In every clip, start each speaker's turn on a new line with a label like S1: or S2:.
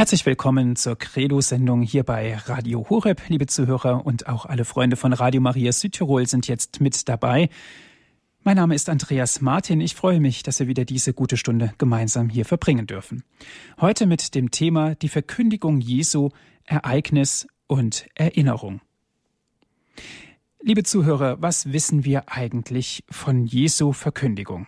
S1: Herzlich willkommen zur Credo-Sendung hier bei Radio Horeb. Liebe Zuhörer und auch alle Freunde von Radio Maria Südtirol sind jetzt mit dabei. Mein Name ist Andreas Martin. Ich freue mich, dass wir wieder diese gute Stunde gemeinsam hier verbringen dürfen. Heute mit dem Thema die Verkündigung Jesu, Ereignis und Erinnerung. Liebe Zuhörer, was wissen wir eigentlich von Jesu Verkündigung?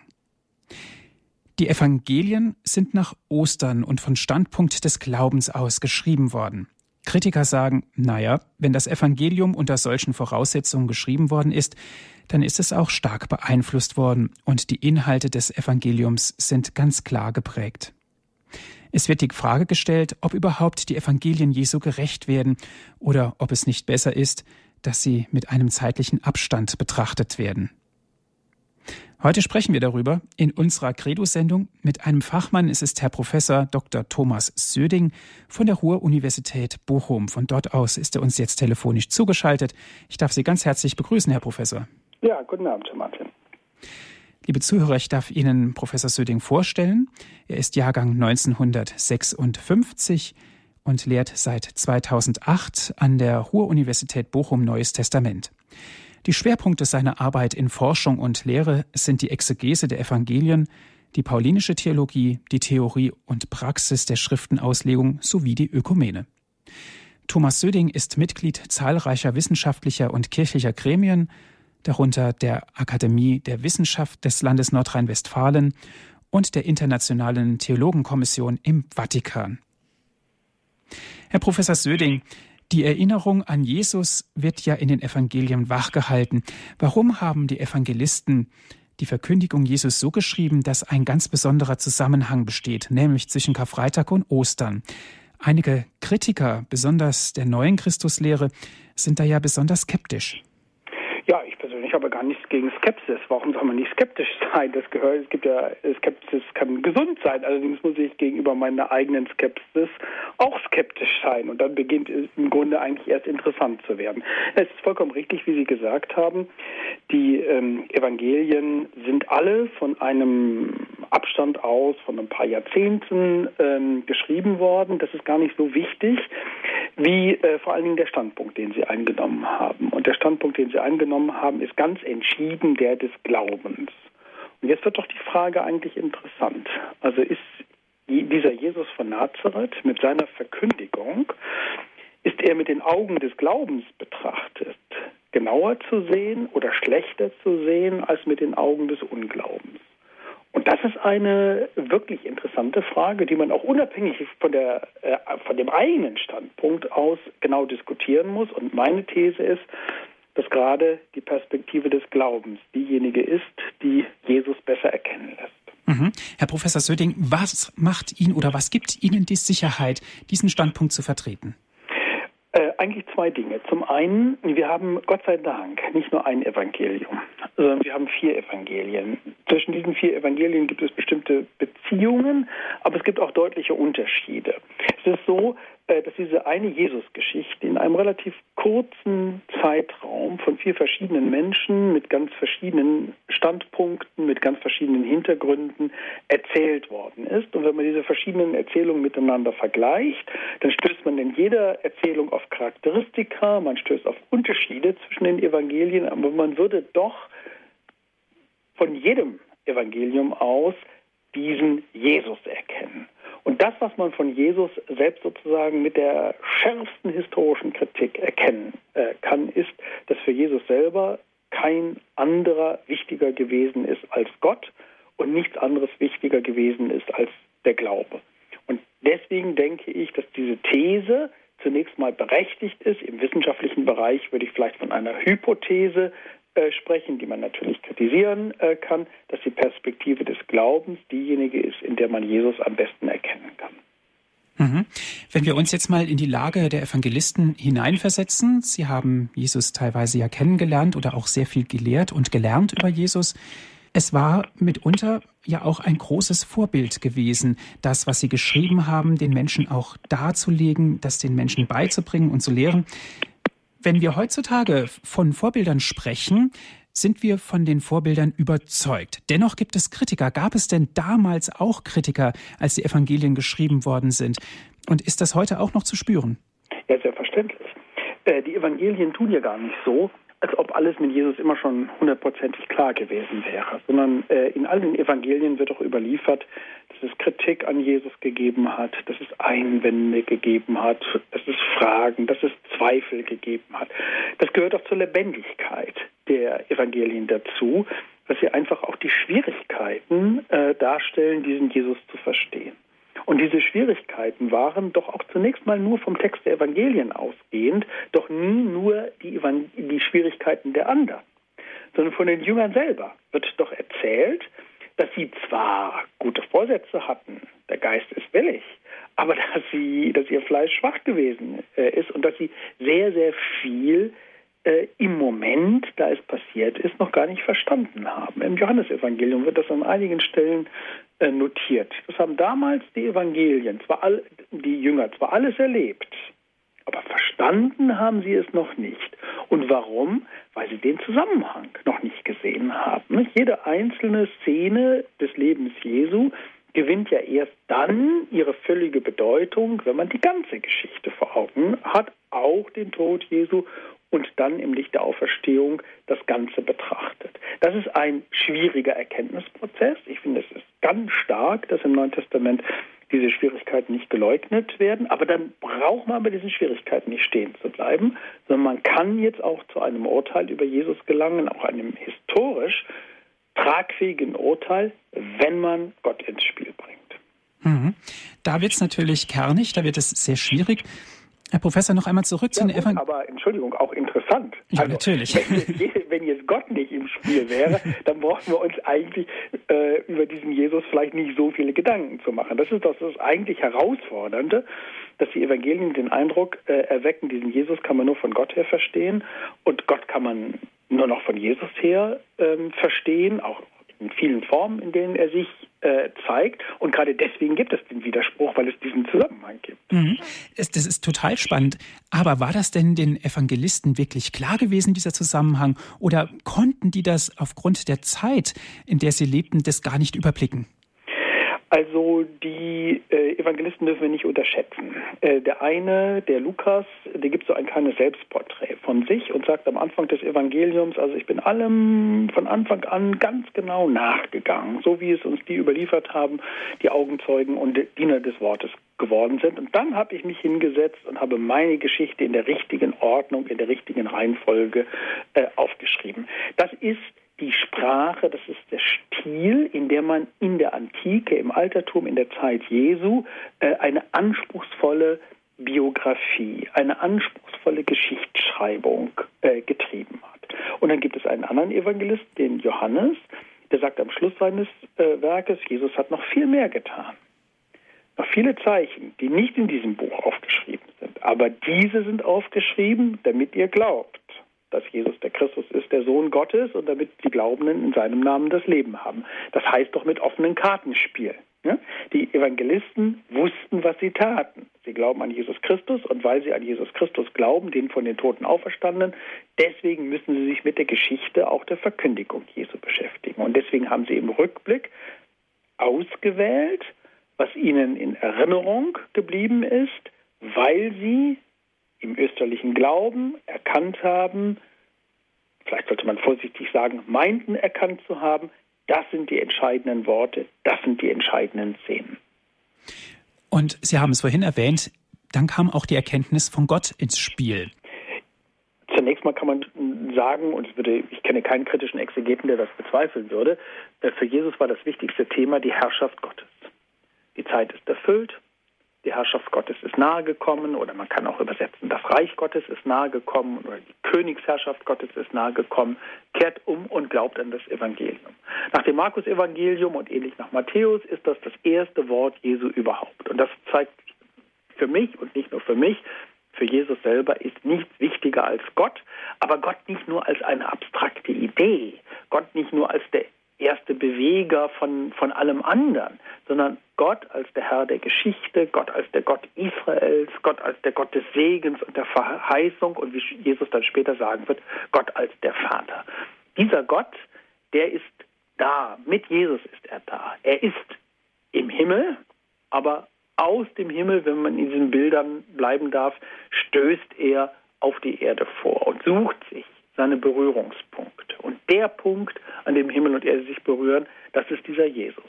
S1: Die Evangelien sind nach Ostern und von Standpunkt des Glaubens aus geschrieben worden. Kritiker sagen, naja, wenn das Evangelium unter solchen Voraussetzungen geschrieben worden ist, dann ist es auch stark beeinflusst worden und die Inhalte des Evangeliums sind ganz klar geprägt. Es wird die Frage gestellt, ob überhaupt die Evangelien Jesu gerecht werden oder ob es nicht besser ist, dass sie mit einem zeitlichen Abstand betrachtet werden. Heute sprechen wir darüber in unserer Credo-Sendung mit einem Fachmann. Es ist Herr Professor Dr. Thomas Söding von der Ruhr-Universität Bochum. Von dort aus ist er uns jetzt telefonisch zugeschaltet. Ich darf Sie ganz herzlich begrüßen, Herr Professor.
S2: Ja, guten Abend, Herr Martin.
S1: Liebe Zuhörer, ich darf Ihnen Professor Söding vorstellen. Er ist Jahrgang 1956 und lehrt seit 2008 an der Ruhr-Universität Bochum Neues Testament. Die Schwerpunkte seiner Arbeit in Forschung und Lehre sind die Exegese der Evangelien, die paulinische Theologie, die Theorie und Praxis der Schriftenauslegung sowie die Ökumene. Thomas Söding ist Mitglied zahlreicher wissenschaftlicher und kirchlicher Gremien, darunter der Akademie der Wissenschaft des Landes Nordrhein-Westfalen und der Internationalen Theologenkommission im Vatikan. Herr Professor Söding, die Erinnerung an Jesus wird ja in den Evangelien wachgehalten. Warum haben die Evangelisten die Verkündigung Jesus so geschrieben, dass ein ganz besonderer Zusammenhang besteht, nämlich zwischen Karfreitag und Ostern? Einige Kritiker, besonders der neuen Christuslehre, sind da ja besonders skeptisch.
S2: Ja, ich habe gar nichts gegen Skepsis. Warum soll man nicht skeptisch sein? Das gehört, es gibt ja, Skepsis kann gesund sein. Allerdings muss ich gegenüber meiner eigenen Skepsis auch skeptisch sein. Und dann beginnt es im Grunde eigentlich erst interessant zu werden. Es ist vollkommen richtig, wie Sie gesagt haben. Die ähm, Evangelien sind alle von einem Abstand aus, von ein paar Jahrzehnten ähm, geschrieben worden. Das ist gar nicht so wichtig wie äh, vor allen Dingen der Standpunkt, den sie eingenommen haben. Und der Standpunkt, den sie eingenommen haben, ist ganz entschieden der des Glaubens. Und jetzt wird doch die Frage eigentlich interessant. Also ist dieser Jesus von Nazareth mit seiner Verkündigung, ist er mit den Augen des Glaubens betrachtet genauer zu sehen oder schlechter zu sehen als mit den Augen des Unglaubens? Und das ist eine wirklich interessante Frage, die man auch unabhängig von, der, äh, von dem eigenen Standpunkt aus genau diskutieren muss. Und meine These ist, dass gerade die Perspektive des Glaubens diejenige ist, die Jesus besser erkennen lässt.
S1: Mhm. Herr Professor Söding, was macht Ihnen oder was gibt Ihnen die Sicherheit, diesen Standpunkt zu vertreten?
S2: Äh, eigentlich zwei Dinge. Zum einen, wir haben Gott sei Dank nicht nur ein Evangelium, sondern wir haben vier Evangelien. Zwischen diesen vier Evangelien gibt es bestimmte Beziehungen, aber es gibt auch deutliche Unterschiede. Es ist so, dass diese eine Jesus-Geschichte in einem relativ kurzen Zeitraum von vier verschiedenen Menschen mit ganz verschiedenen Standpunkten, mit ganz verschiedenen Hintergründen erzählt worden ist. Und wenn man diese verschiedenen Erzählungen miteinander vergleicht, dann stößt man in jeder Erzählung auf Charakteristika, man stößt auf Unterschiede zwischen den Evangelien, aber man würde doch von jedem Evangelium aus diesen Jesus erkennen. Und das, was man von Jesus selbst sozusagen mit der schärfsten historischen Kritik erkennen äh, kann, ist, dass für Jesus selber kein anderer wichtiger gewesen ist als Gott und nichts anderes wichtiger gewesen ist als der Glaube. Und deswegen denke ich, dass diese These zunächst mal berechtigt ist. Im wissenschaftlichen Bereich würde ich vielleicht von einer Hypothese sprechen, die man natürlich kritisieren äh, kann, dass die Perspektive des Glaubens diejenige ist, in der man Jesus am besten erkennen kann.
S1: Mhm. Wenn wir uns jetzt mal in die Lage der Evangelisten hineinversetzen, Sie haben Jesus teilweise ja kennengelernt oder auch sehr viel gelehrt und gelernt über Jesus. Es war mitunter ja auch ein großes Vorbild gewesen, das, was Sie geschrieben haben, den Menschen auch darzulegen, das den Menschen beizubringen und zu lehren. Wenn wir heutzutage von Vorbildern sprechen, sind wir von den Vorbildern überzeugt. Dennoch gibt es Kritiker. Gab es denn damals auch Kritiker, als die Evangelien geschrieben worden sind? Und ist das heute auch noch zu spüren?
S2: Ja, selbstverständlich. Äh, die Evangelien tun ja gar nicht so, als ob alles mit Jesus immer schon hundertprozentig klar gewesen wäre, sondern äh, in allen Evangelien wird auch überliefert, dass es Kritik an Jesus gegeben hat, dass es Einwände gegeben hat, dass es Fragen, dass es Zweifel gegeben hat. Das gehört auch zur Lebendigkeit der Evangelien dazu, dass sie einfach auch die Schwierigkeiten äh, darstellen, diesen Jesus zu verstehen. Und diese Schwierigkeiten waren doch auch zunächst mal nur vom Text der Evangelien ausgehend, doch nie nur die, die Schwierigkeiten der anderen, sondern von den Jüngern selber wird doch erzählt, dass sie zwar gute Vorsätze hatten, der Geist ist willig, aber dass sie, dass ihr Fleisch schwach gewesen äh, ist und dass sie sehr, sehr viel äh, im Moment, da es passiert ist, noch gar nicht verstanden haben. Im Johannesevangelium wird das an einigen Stellen notiert. Das haben damals die Evangelien, zwar all, die Jünger, zwar alles erlebt, aber verstanden haben sie es noch nicht. Und warum? Weil sie den Zusammenhang noch nicht gesehen haben. Jede einzelne Szene des Lebens Jesu gewinnt ja erst dann ihre völlige Bedeutung, wenn man die ganze Geschichte vor Augen hat, auch den Tod Jesu und dann im Licht der Auferstehung das Ganze betrachtet. Das ist ein schwieriger Erkenntnisprozess. Ich finde, es ist ganz stark, dass im Neuen Testament diese Schwierigkeiten nicht geleugnet werden. Aber dann braucht man bei diesen Schwierigkeiten nicht stehen zu bleiben, sondern man kann jetzt auch zu einem Urteil über Jesus gelangen, auch einem historisch tragfähigen Urteil, wenn man Gott ins Spiel bringt.
S1: Mhm. Da wird es natürlich kernig, da wird es sehr schwierig. Herr Professor, noch einmal zurück ja, zu den
S2: Evangelien. Aber Entschuldigung, auch interessant.
S1: Ja, also, natürlich.
S2: Wenn jetzt, wenn jetzt, Gott nicht im Spiel wäre, dann brauchen wir uns eigentlich äh, über diesen Jesus vielleicht nicht so viele Gedanken zu machen. Das ist das, das eigentlich Herausfordernde, dass die Evangelien den Eindruck äh, erwecken, diesen Jesus kann man nur von Gott her verstehen und Gott kann man nur noch von Jesus her ähm, verstehen, auch in vielen Formen, in denen er sich äh, zeigt. Und gerade deswegen gibt es den Widerspruch, weil es diesen Zusammenhang gibt.
S1: Mhm. Das ist total spannend. Aber war das denn den Evangelisten wirklich klar gewesen, dieser Zusammenhang? Oder konnten die das aufgrund der Zeit, in der sie lebten, das gar nicht überblicken?
S2: Also die äh, Evangelisten dürfen wir nicht unterschätzen. Äh, der eine, der Lukas, der gibt so ein kleines Selbstporträt von sich und sagt am Anfang des Evangeliums, also ich bin allem von Anfang an ganz genau nachgegangen, so wie es uns die überliefert haben, die Augenzeugen und Diener des Wortes geworden sind. Und dann habe ich mich hingesetzt und habe meine Geschichte in der richtigen Ordnung, in der richtigen Reihenfolge äh, aufgeschrieben. Das ist die Sprache, das ist der Stil, in der man in der Antike, im Altertum, in der Zeit Jesu äh, eine anspruchsvolle Biografie, eine anspruchsvolle Geschichtsschreibung äh, getrieben hat. Und dann gibt es einen anderen Evangelist, den Johannes, der sagt am Schluss seines äh, Werkes, Jesus hat noch viel mehr getan. Noch viele Zeichen, die nicht in diesem Buch aufgeschrieben sind. Aber diese sind aufgeschrieben, damit ihr glaubt dass Jesus der Christus ist, der Sohn Gottes und damit die Glaubenden in seinem Namen das Leben haben. Das heißt doch mit offenen Karten spielen. Ja? Die Evangelisten wussten, was sie taten. Sie glauben an Jesus Christus und weil sie an Jesus Christus glauben, den von den Toten auferstandenen, deswegen müssen sie sich mit der Geschichte auch der Verkündigung Jesu beschäftigen. Und deswegen haben sie im Rückblick ausgewählt, was ihnen in Erinnerung geblieben ist, weil sie im österlichen Glauben erkannt haben, vielleicht sollte man vorsichtig sagen, meinten erkannt zu haben, das sind die entscheidenden Worte, das sind die entscheidenden Szenen.
S1: Und Sie haben es vorhin erwähnt, dann kam auch die Erkenntnis von Gott ins Spiel.
S2: Zunächst mal kann man sagen, und ich, würde, ich kenne keinen kritischen Exegeten, der das bezweifeln würde, äh, für Jesus war das wichtigste Thema die Herrschaft Gottes. Die Zeit ist erfüllt, die Herrschaft Gottes ist nahegekommen oder man kann auch übersetzen, das Reich Gottes ist nahegekommen oder die Königsherrschaft Gottes ist nahegekommen, kehrt um und glaubt an das Evangelium. Nach dem Markus-Evangelium und ähnlich nach Matthäus ist das das erste Wort Jesu überhaupt. Und das zeigt für mich und nicht nur für mich, für Jesus selber ist nichts wichtiger als Gott, aber Gott nicht nur als eine abstrakte Idee, Gott nicht nur als der erste Beweger von, von allem anderen, sondern Gott als der Herr der Geschichte, Gott als der Gott Israels, Gott als der Gott des Segens und der Verheißung und wie Jesus dann später sagen wird, Gott als der Vater. Dieser Gott, der ist da, mit Jesus ist er da. Er ist im Himmel, aber aus dem Himmel, wenn man in diesen Bildern bleiben darf, stößt er auf die Erde vor und sucht sich seine Berührungspunkte. Und der Punkt, an dem Himmel und Erde sich berühren, das ist dieser Jesus.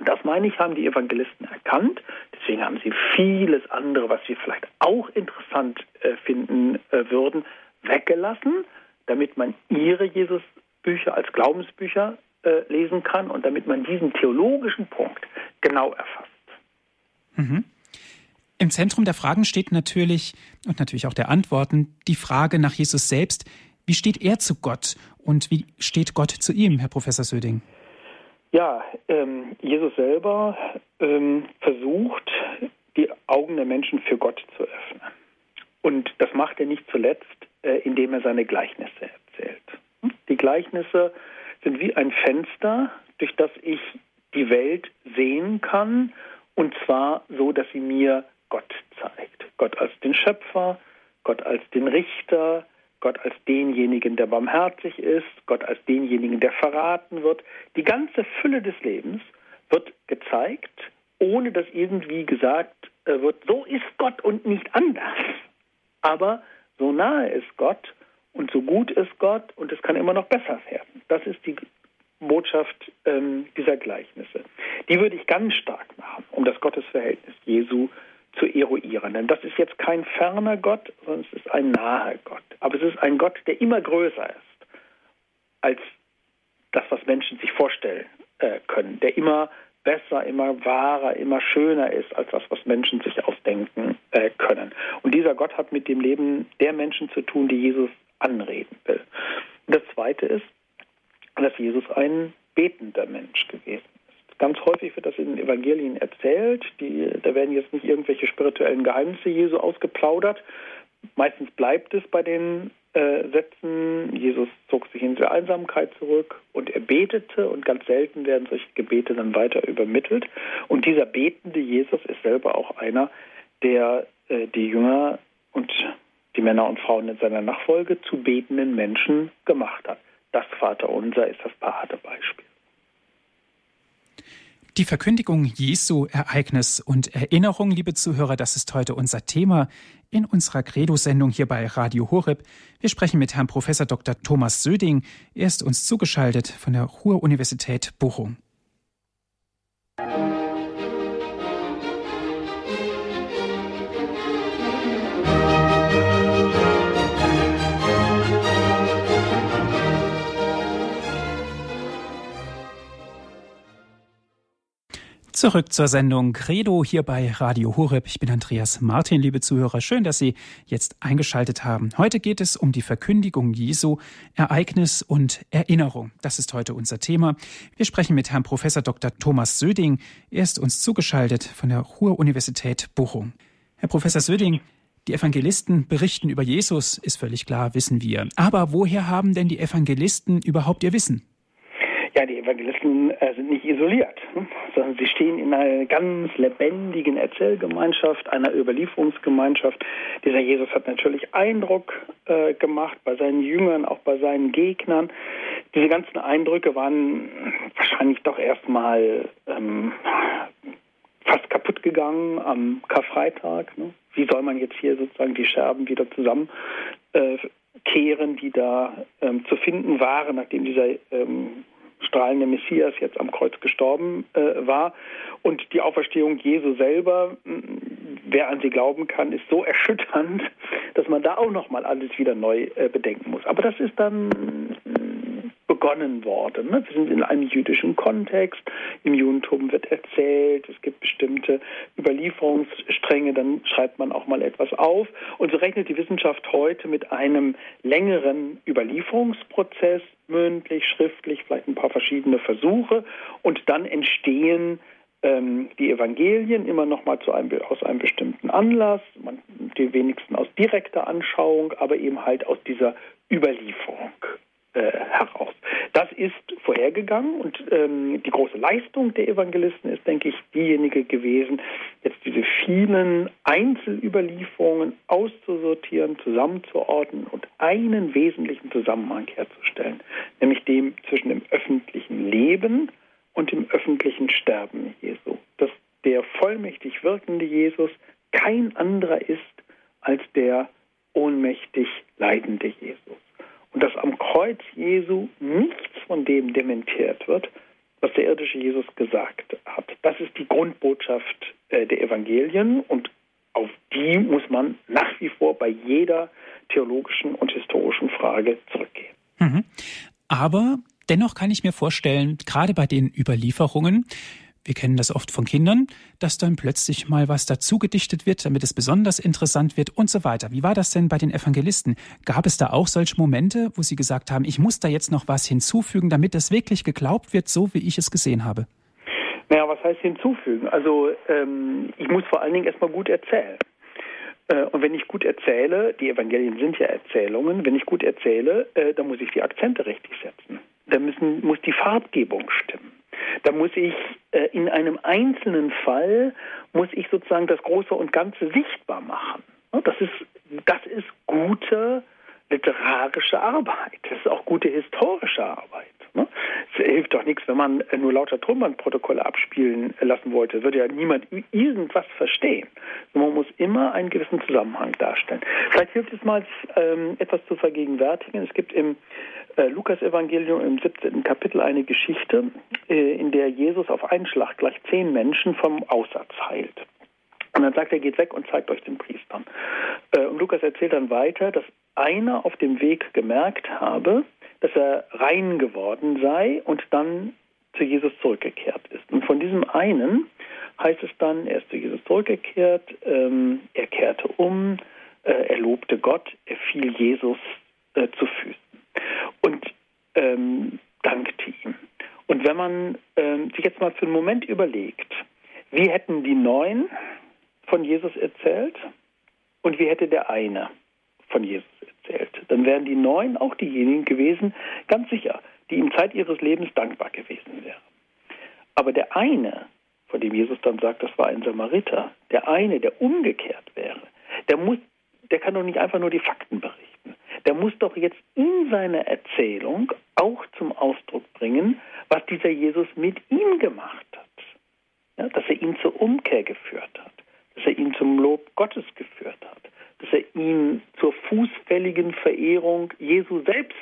S2: Das meine ich, haben die Evangelisten erkannt. Deswegen haben sie vieles andere, was wir vielleicht auch interessant äh, finden äh, würden, weggelassen, damit man ihre Jesusbücher als Glaubensbücher äh, lesen kann und damit man diesen theologischen Punkt genau erfasst.
S1: Mhm. Im Zentrum der Fragen steht natürlich und natürlich auch der Antworten die Frage nach Jesus selbst. Wie steht er zu Gott und wie steht Gott zu ihm, Herr Professor Söding?
S2: Ja, ähm, Jesus selber ähm, versucht, die Augen der Menschen für Gott zu öffnen. Und das macht er nicht zuletzt, äh, indem er seine Gleichnisse erzählt. Die Gleichnisse sind wie ein Fenster, durch das ich die Welt sehen kann, und zwar so, dass sie mir Gott zeigt. Gott als den Schöpfer, Gott als den Richter, Gott als denjenigen, der barmherzig ist, Gott als denjenigen, der verraten wird. Die ganze Fülle des Lebens wird gezeigt, ohne dass irgendwie gesagt äh, wird, so ist Gott und nicht anders. Aber so nahe ist Gott und so gut ist Gott und es kann immer noch besser werden. Das ist die Botschaft ähm, dieser Gleichnisse. Die würde ich ganz stark machen, um das Gottesverhältnis Jesu zu eruieren. Denn das ist jetzt kein ferner Gott, sondern es ist ein naher Gott. Aber es ist ein Gott, der immer größer ist als das, was Menschen sich vorstellen äh, können, der immer besser, immer wahrer, immer schöner ist als das, was Menschen sich ausdenken äh, können. Und dieser Gott hat mit dem Leben der Menschen zu tun, die Jesus anreden will. Und das Zweite ist, dass Jesus ein betender Mensch gewesen Ganz häufig wird das in den Evangelien erzählt. Die, da werden jetzt nicht irgendwelche spirituellen Geheimnisse Jesu ausgeplaudert. Meistens bleibt es bei den äh, Sätzen, Jesus zog sich in die Einsamkeit zurück und er betete und ganz selten werden solche Gebete dann weiter übermittelt. Und dieser betende Jesus ist selber auch einer, der äh, die Jünger und die Männer und Frauen in seiner Nachfolge zu betenden Menschen gemacht hat. Das Vaterunser ist das Paradebeispiel.
S1: Die Verkündigung Jesu, Ereignis und Erinnerung, liebe Zuhörer, das ist heute unser Thema in unserer Credo-Sendung hier bei Radio Horeb. Wir sprechen mit Herrn Professor Dr. Thomas Söding. Er ist uns zugeschaltet von der Ruhr-Universität Bochum. Zurück zur Sendung Credo hier bei Radio Horeb. Ich bin Andreas Martin, liebe Zuhörer. Schön, dass Sie jetzt eingeschaltet haben. Heute geht es um die Verkündigung Jesu, Ereignis und Erinnerung. Das ist heute unser Thema. Wir sprechen mit Herrn Professor Dr. Thomas Söding. Er ist uns zugeschaltet von der Ruhr-Universität Bochum. Herr Professor Söding, die Evangelisten berichten über Jesus, ist völlig klar, wissen wir. Aber woher haben denn die Evangelisten überhaupt ihr Wissen?
S2: Ja, die Evangelisten äh, sind nicht isoliert, hm? sondern sie stehen in einer ganz lebendigen Erzählgemeinschaft, einer Überlieferungsgemeinschaft. Dieser Jesus hat natürlich Eindruck äh, gemacht bei seinen Jüngern, auch bei seinen Gegnern. Diese ganzen Eindrücke waren wahrscheinlich doch erstmal ähm, fast kaputt gegangen am Karfreitag. Ne? Wie soll man jetzt hier sozusagen die Scherben wieder zusammen äh, kehren, die da ähm, zu finden waren, nachdem dieser ähm, strahlende Messias jetzt am Kreuz gestorben äh, war. Und die Auferstehung Jesu selber, wer an sie glauben kann, ist so erschütternd, dass man da auch nochmal alles wieder neu äh, bedenken muss. Aber das ist dann begonnen worden. Ne? Wir sind in einem jüdischen Kontext. Im Judentum wird erzählt, es gibt bestimmte Überlieferungsstränge, dann schreibt man auch mal etwas auf. Und so rechnet die Wissenschaft heute mit einem längeren Überlieferungsprozess, mündlich, schriftlich, vielleicht ein paar verschiedene Versuche. Und dann entstehen ähm, die Evangelien immer noch mal einem, aus einem bestimmten Anlass, man, die wenigsten aus direkter Anschauung, aber eben halt aus dieser Überlieferung äh, heraus. Das ist vorhergegangen und ähm, die große Leistung der Evangelisten ist, denke ich, diejenige gewesen, jetzt diese vielen Einzelüberlieferungen auszusortieren, zusammenzuordnen und einen wesentlichen Zusammenhang herzustellen, nämlich dem zwischen dem öffentlichen Leben und dem öffentlichen Sterben Jesu. Das der vollmächtig wirkende Jesus kein anderer ist als der ohnmächtig leidende Jesus. Und dass am Kreuz Jesu nichts von dem dementiert wird, was der irdische Jesus gesagt hat. Das ist die Grundbotschaft äh, der Evangelien und auf die muss man nach wie vor bei jeder theologischen und historischen Frage zurückgehen.
S1: Mhm. Aber dennoch kann ich mir vorstellen, gerade bei den Überlieferungen, wir kennen das oft von Kindern, dass dann plötzlich mal was dazu gedichtet wird, damit es besonders interessant wird und so weiter. Wie war das denn bei den Evangelisten? Gab es da auch solche Momente, wo sie gesagt haben, ich muss da jetzt noch was hinzufügen, damit es wirklich geglaubt wird, so wie ich es gesehen habe?
S2: Naja, was heißt hinzufügen? Also ähm, ich muss vor allen Dingen erstmal gut erzählen. Äh, und wenn ich gut erzähle, die Evangelien sind ja Erzählungen, wenn ich gut erzähle, äh, dann muss ich die Akzente richtig setzen. Da müssen, muss die Farbgebung stimmen. Da muss ich in einem einzelnen Fall muss ich sozusagen das Große und Ganze sichtbar machen. Das ist, das ist gute literarische Arbeit. Das ist auch gute historische Arbeit. Ne? Es hilft doch nichts, wenn man nur lauter Tonbandprotokolle abspielen lassen wollte. Würde ja niemand irgendwas verstehen. Man muss immer einen gewissen Zusammenhang darstellen. Vielleicht hilft es mal, ähm, etwas zu vergegenwärtigen. Es gibt im äh, Lukas-Evangelium im 17. Kapitel eine Geschichte, äh, in der Jesus auf einen Schlag gleich zehn Menschen vom Aussatz heilt. Und dann sagt er, geht weg und zeigt euch den Priestern. Äh, und Lukas erzählt dann weiter, dass einer auf dem Weg gemerkt habe, dass er rein geworden sei und dann zu Jesus zurückgekehrt ist. Und von diesem einen heißt es dann, er ist zu Jesus zurückgekehrt, ähm, er kehrte um, äh, er lobte Gott, er fiel Jesus äh, zu Füßen ähm, dankte ihm. Und wenn man ähm, sich jetzt mal für einen Moment überlegt, wie hätten die neun von Jesus erzählt und wie hätte der eine von Jesus erzählt, dann wären die neun auch diejenigen gewesen, ganz sicher, die ihm Zeit ihres Lebens dankbar gewesen wären. Aber der eine, von dem Jesus dann sagt, das war ein Samariter, der eine, der umgekehrt wäre, der muss, der kann doch nicht einfach nur die Fakten berichten. Der muss doch jetzt in seiner Erzählung auch zum Ausdruck bringen, was dieser Jesus mit ihm gemacht hat. Ja, dass er ihn zur Umkehr geführt hat, dass er ihn zum Lob Gottes geführt hat, dass er ihn zur fußfälligen Verehrung Jesu selbst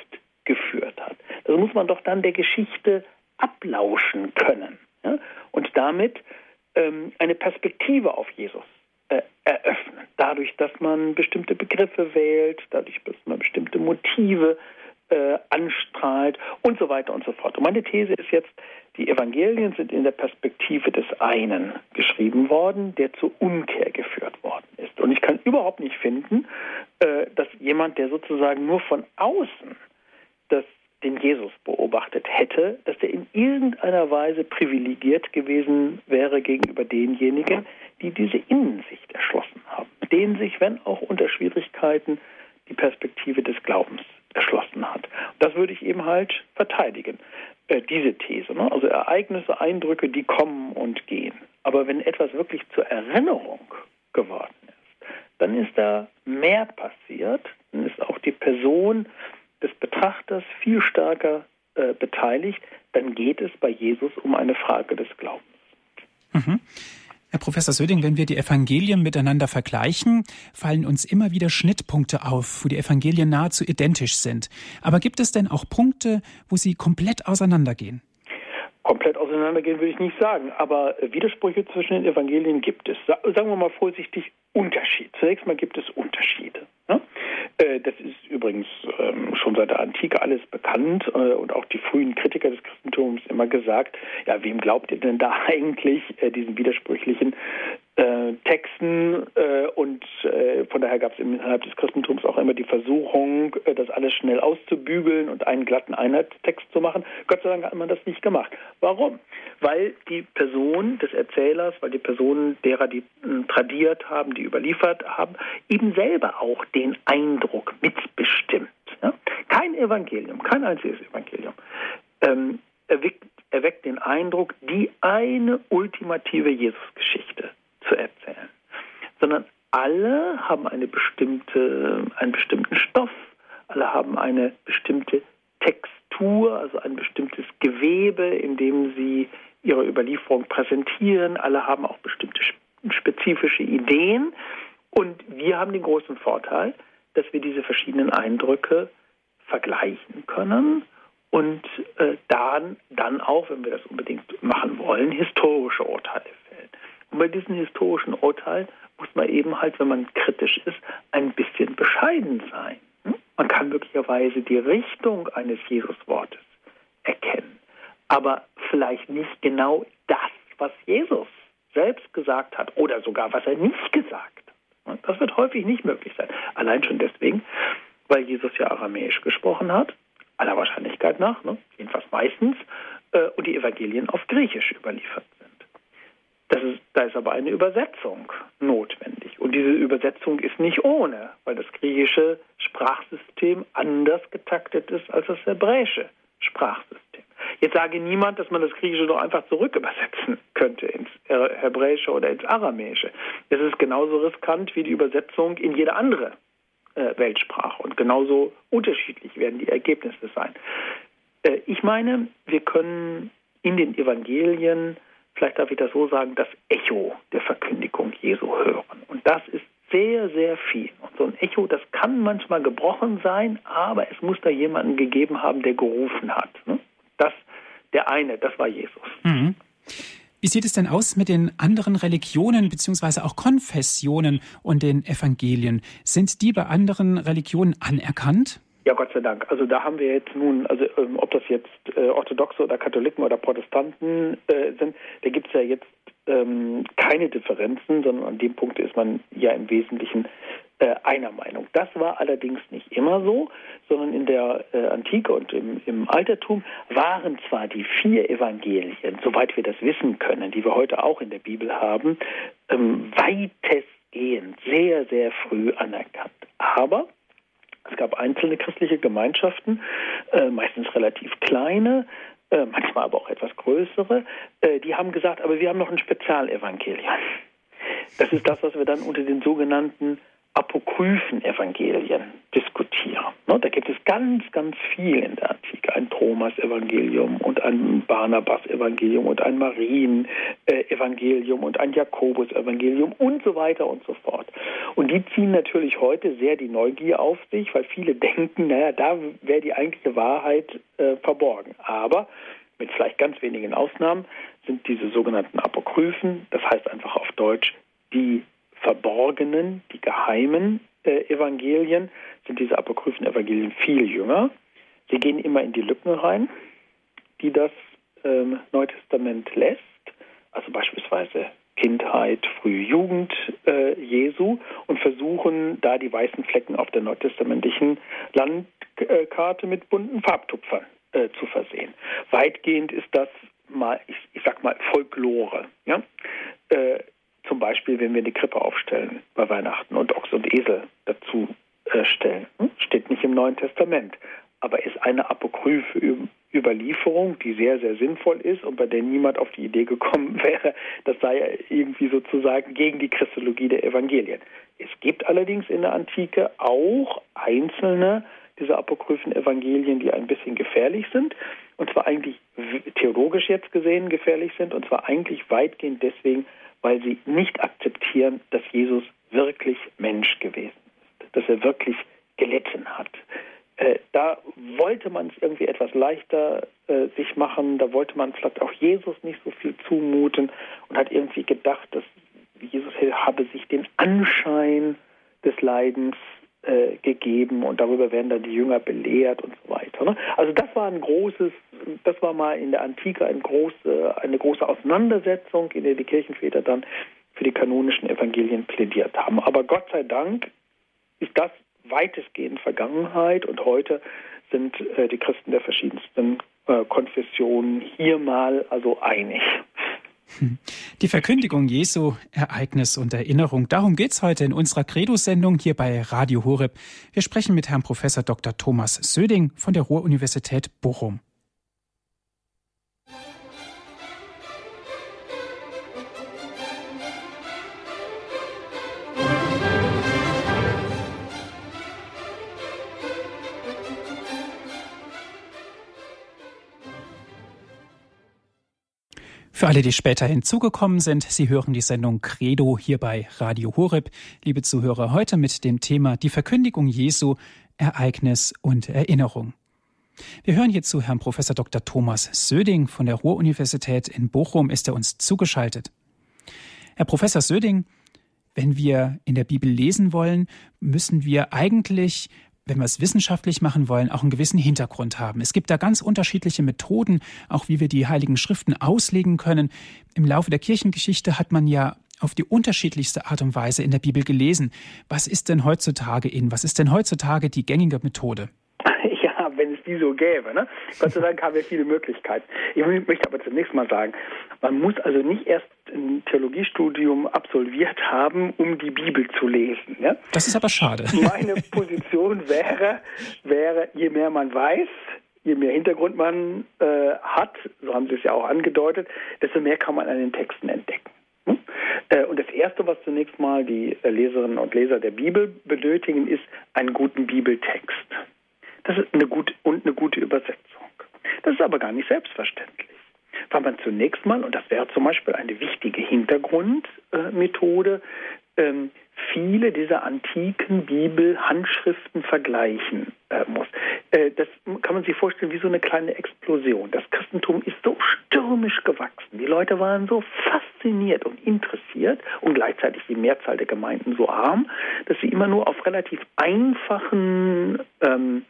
S2: geführt hat. Das muss man doch dann der Geschichte ablauschen können ja? und damit ähm, eine Perspektive auf Jesus. Dadurch, dass man bestimmte Begriffe wählt, dadurch, dass man bestimmte Motive äh, anstrahlt und so weiter und so fort. Und meine These ist jetzt, die Evangelien sind in der Perspektive des einen geschrieben worden, der zur Umkehr geführt worden ist. Und ich kann überhaupt nicht finden, äh, dass jemand, der sozusagen nur von außen das, den Jesus beobachtet hätte, dass der in irgendeiner Weise privilegiert gewesen wäre gegenüber denjenigen, die diese Innensicht erschlossen haben, denen sich, wenn auch unter Schwierigkeiten, die Perspektive des Glaubens erschlossen hat. Das würde ich eben halt verteidigen, äh, diese These. Ne? Also Ereignisse, Eindrücke, die kommen und gehen. Aber wenn etwas wirklich zur Erinnerung geworden ist, dann ist da mehr passiert, dann ist auch die Person des Betrachters viel stärker äh, beteiligt, dann geht es bei Jesus um eine Frage des Glaubens.
S1: Mhm. Herr Professor Söding, wenn wir die Evangelien miteinander vergleichen, fallen uns immer wieder Schnittpunkte auf, wo die Evangelien nahezu identisch sind. Aber gibt es denn auch Punkte, wo sie komplett auseinandergehen?
S2: Komplett auseinandergehen würde ich nicht sagen, aber Widersprüche zwischen den Evangelien gibt es. Sagen wir mal vorsichtig Unterschied. Zunächst mal gibt es Unterschiede. Ne? Äh, das ist übrigens ähm, schon seit der Antike alles bekannt äh, und auch die frühen Kritiker des Christentums immer gesagt, ja, wem glaubt ihr denn da eigentlich äh, diesen widersprüchlichen äh, Texten äh, und äh, von daher gab es innerhalb des Christentums auch immer die Versuchung, äh, das alles schnell auszubügeln und einen glatten Einheitstext zu machen. Gott sei Dank hat man das nicht gemacht. Warum? Weil die Person des Erzählers, weil die Personen derer, die äh, tradiert haben, die überliefert haben, eben selber auch den Eindruck mitbestimmt. Ja? Kein Evangelium, kein einziges Evangelium ähm, erweckt, erweckt den Eindruck, die eine ultimative Jesusgeschichte zu erzählen, sondern alle haben eine bestimmte, einen bestimmten Stoff, alle haben eine bestimmte Textur, also ein bestimmtes Gewebe, in dem sie ihre Überlieferung präsentieren. Alle haben auch bestimmte spezifische Ideen. Und wir haben den großen Vorteil, dass wir diese verschiedenen Eindrücke vergleichen können und äh, dann, dann auch, wenn wir das unbedingt machen wollen, historische Urteile fällen. Und bei diesen historischen Urteilen muss man eben halt, wenn man kritisch ist, ein bisschen bescheiden sein. Hm? Man kann möglicherweise die Richtung eines Jesuswortes erkennen, aber vielleicht nicht genau das, was Jesus selbst gesagt hat oder sogar was er nicht gesagt hat. Das wird häufig nicht möglich sein. Allein schon deswegen, weil Jesus ja aramäisch gesprochen hat, aller Wahrscheinlichkeit nach, ne? jedenfalls meistens, äh, und die Evangelien auf Griechisch überliefert da ist aber eine Übersetzung notwendig. Und diese Übersetzung ist nicht ohne, weil das griechische Sprachsystem anders getaktet ist als das hebräische Sprachsystem. Jetzt sage niemand, dass man das Griechische doch einfach zurück übersetzen könnte ins Hebräische oder ins Aramäische. Es ist genauso riskant wie die Übersetzung in jede andere äh, Weltsprache und genauso unterschiedlich werden die Ergebnisse sein. Äh, ich meine, wir können in den Evangelien, vielleicht darf ich das so sagen, das Echo der Verkündigung Jesu hören. Und das ist sehr, sehr viel. Und so ein Echo, das kann manchmal gebrochen sein, aber es muss da jemanden gegeben haben, der gerufen hat. Ne? Das, der eine, das war Jesus. Mhm.
S1: Wie sieht es denn aus mit den anderen Religionen beziehungsweise auch Konfessionen und den Evangelien? Sind die bei anderen Religionen anerkannt?
S2: Ja, Gott sei Dank. Also da haben wir jetzt nun, also ähm, ob das jetzt äh, Orthodoxe oder Katholiken oder Protestanten äh, sind, da gibt es ja jetzt ähm, keine Differenzen, sondern an dem Punkt ist man ja im Wesentlichen äh, einer Meinung. Das war allerdings nicht immer so, sondern in der äh, Antike und im, im, Altertum waren zwar die vier Evangelien, soweit wir das wissen können, die wir heute auch in der Bibel haben, ähm, weitestgehend sehr, sehr früh anerkannt. Aber es gab einzelne christliche Gemeinschaften, äh, meistens relativ kleine, äh, manchmal aber auch etwas größere, äh, die haben gesagt, aber wir haben noch ein Spezialevangelium. Das ist das, was wir dann unter den sogenannten apokryphen Evangelien diskutieren. Ne, da gibt es ganz, ganz viel in der Antike. Ein Thomas-Evangelium und ein Barnabas-Evangelium und ein Marien-Evangelium und ein Jakobus-Evangelium und so weiter und so fort. Und die ziehen natürlich heute sehr die Neugier auf sich, weil viele denken, naja, da wäre die eigentliche Wahrheit äh, verborgen. Aber mit vielleicht ganz wenigen Ausnahmen sind diese sogenannten Apokryphen, das heißt einfach auf Deutsch die verborgenen, die geheimen äh, Evangelien, sind diese apokryphen Evangelien viel jünger. Sie gehen immer in die Lücken rein, die das ähm, Neue Testament lässt, also beispielsweise Kindheit, frühe Jugend äh, Jesu und versuchen da die weißen Flecken auf der neutestamentlichen Landkarte mit bunten Farbtupfern äh, zu versehen. Weitgehend ist das mal, ich, ich sag mal, Folklore. Ja? Äh, zum Beispiel, wenn wir eine Krippe aufstellen bei Weihnachten und Ochs und Esel dazu äh, stellen. Hm? Steht nicht im Neuen Testament, aber ist eine apokryphe Überlieferung, die sehr, sehr sinnvoll ist und bei der niemand auf die Idee gekommen wäre, das sei irgendwie sozusagen gegen die Christologie der Evangelien. Es gibt allerdings in der Antike auch einzelne dieser apokryphen Evangelien, die ein bisschen gefährlich sind, und zwar eigentlich theologisch jetzt gesehen gefährlich sind, und zwar eigentlich weitgehend deswegen, weil sie nicht akzeptieren, dass Jesus wirklich Mensch gewesen ist, dass er wirklich gelitten hat. Äh, da wollte man es irgendwie etwas leichter äh, sich machen, da wollte man vielleicht auch Jesus nicht so viel zumuten und hat irgendwie gedacht, dass Jesus habe sich den Anschein des Leidens äh, gegeben und darüber werden dann die Jünger belehrt und so weiter. Ne? Also das war ein großes, das war mal in der Antike ein große, eine große Auseinandersetzung, in der die Kirchenväter dann für die kanonischen Evangelien plädiert haben. Aber Gott sei Dank ist das weitestgehend Vergangenheit und heute sind äh, die Christen der verschiedensten äh, Konfessionen hier mal also einig.
S1: Die Verkündigung Jesu, Ereignis und Erinnerung, darum geht es heute in unserer Credo-Sendung hier bei Radio Horeb. Wir sprechen mit Herrn Professor Dr. Thomas Söding von der Ruhr-Universität Bochum. Für alle, die später hinzugekommen sind, Sie hören die Sendung Credo hier bei Radio Horeb. Liebe Zuhörer, heute mit dem Thema die Verkündigung Jesu, Ereignis und Erinnerung. Wir hören hierzu Herrn Professor Dr. Thomas Söding von der Ruhr-Universität in Bochum ist er uns zugeschaltet. Herr Professor Söding, wenn wir in der Bibel lesen wollen, müssen wir eigentlich wenn wir es wissenschaftlich machen wollen, auch einen gewissen Hintergrund haben. Es gibt da ganz unterschiedliche Methoden, auch wie wir die heiligen Schriften auslegen können. Im Laufe der Kirchengeschichte hat man ja auf die unterschiedlichste Art und Weise in der Bibel gelesen. Was ist denn heutzutage in? Was ist denn heutzutage die gängige Methode?
S2: wenn es die so gäbe. Ne? Gott sei Dank haben wir viele Möglichkeiten. Ich möchte aber zunächst mal sagen, man muss also nicht erst ein Theologiestudium absolviert haben, um die Bibel zu lesen. Ja?
S1: Das ist aber schade.
S2: Meine Position wäre, wäre, je mehr man weiß, je mehr Hintergrund man äh, hat, so haben Sie es ja auch angedeutet, desto mehr kann man an den Texten entdecken. Hm? Äh, und das Erste, was zunächst mal die Leserinnen und Leser der Bibel benötigen, ist einen guten Bibeltext. Das ist eine gute und eine gute Übersetzung. Das ist aber gar nicht selbstverständlich. Weil man zunächst mal, und das wäre zum Beispiel eine wichtige Hintergrundmethode, ähm, viele dieser antiken Bibelhandschriften vergleichen äh, muss. Äh, das kann man sich vorstellen wie so eine kleine Explosion. Das Christentum ist so stürmisch gewachsen. Die Leute waren so fasziniert und interessiert und gleichzeitig die Mehrzahl der Gemeinden so arm, dass sie immer nur auf relativ einfachen ähm,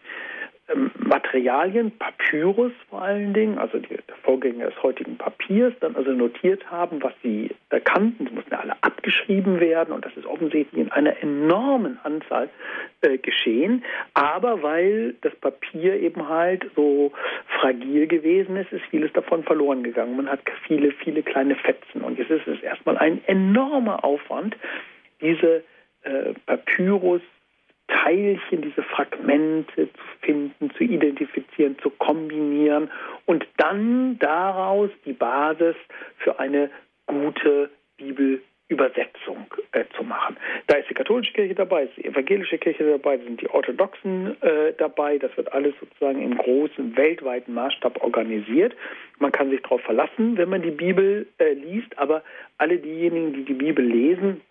S2: Materialien, Papyrus vor allen Dingen, also die, der Vorgänger des heutigen Papiers, dann also notiert haben, was sie kannten. Sie mussten alle abgeschrieben werden und das ist offensichtlich in einer enormen Anzahl äh, geschehen. Aber weil das Papier eben halt so fragil gewesen ist, ist vieles davon verloren gegangen. Man hat viele, viele kleine Fetzen und jetzt ist es erstmal ein enormer Aufwand, diese äh, Papyrus Teilchen, diese Fragmente zu finden, zu identifizieren, zu kombinieren und dann daraus die Basis für eine gute Bibelübersetzung äh, zu machen. Da ist die katholische Kirche dabei, ist die evangelische Kirche dabei, sind die Orthodoxen äh, dabei. Das wird alles sozusagen im großen weltweiten Maßstab organisiert. Man kann sich darauf verlassen, wenn man die Bibel äh, liest, aber alle diejenigen, die die Bibel lesen,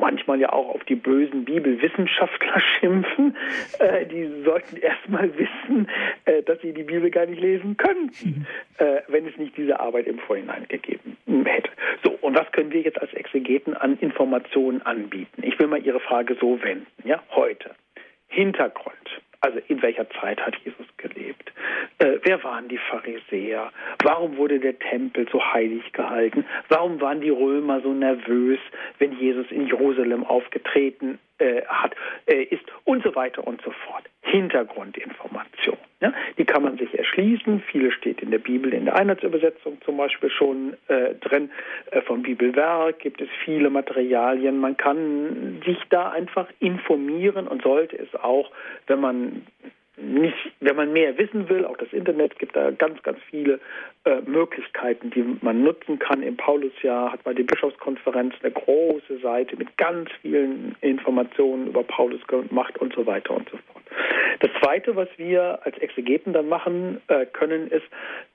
S2: manchmal ja auch auf die bösen Bibelwissenschaftler schimpfen, äh, die sollten erstmal wissen, äh, dass sie die Bibel gar nicht lesen könnten, mhm. äh, wenn es nicht diese Arbeit im Vorhinein gegeben hätte. So, und was können wir jetzt als Exegeten an Informationen anbieten? Ich will mal Ihre Frage so wenden, ja, heute. Hintergrund. Also in welcher Zeit hat Jesus gelebt? Äh, wer waren die Pharisäer? Warum wurde der Tempel so heilig gehalten? Warum waren die Römer so nervös, wenn Jesus in Jerusalem aufgetreten äh, hat, äh, ist und so weiter und so fort. Hintergrundinformation. Ja? Die kann man sich erschließen. Viele steht in der Bibel, in der Einheitsübersetzung zum Beispiel schon äh, drin. Äh, vom Bibelwerk gibt es viele Materialien. Man kann sich da einfach informieren und sollte es auch, wenn man nicht, wenn man mehr wissen will, auch das Internet gibt da ganz, ganz viele äh, Möglichkeiten, die man nutzen kann. Im Paulusjahr hat man die Bischofskonferenz eine große Seite mit ganz vielen Informationen über Paulus gemacht und so weiter und so fort. Das Zweite, was wir als Exegeten dann machen äh, können, ist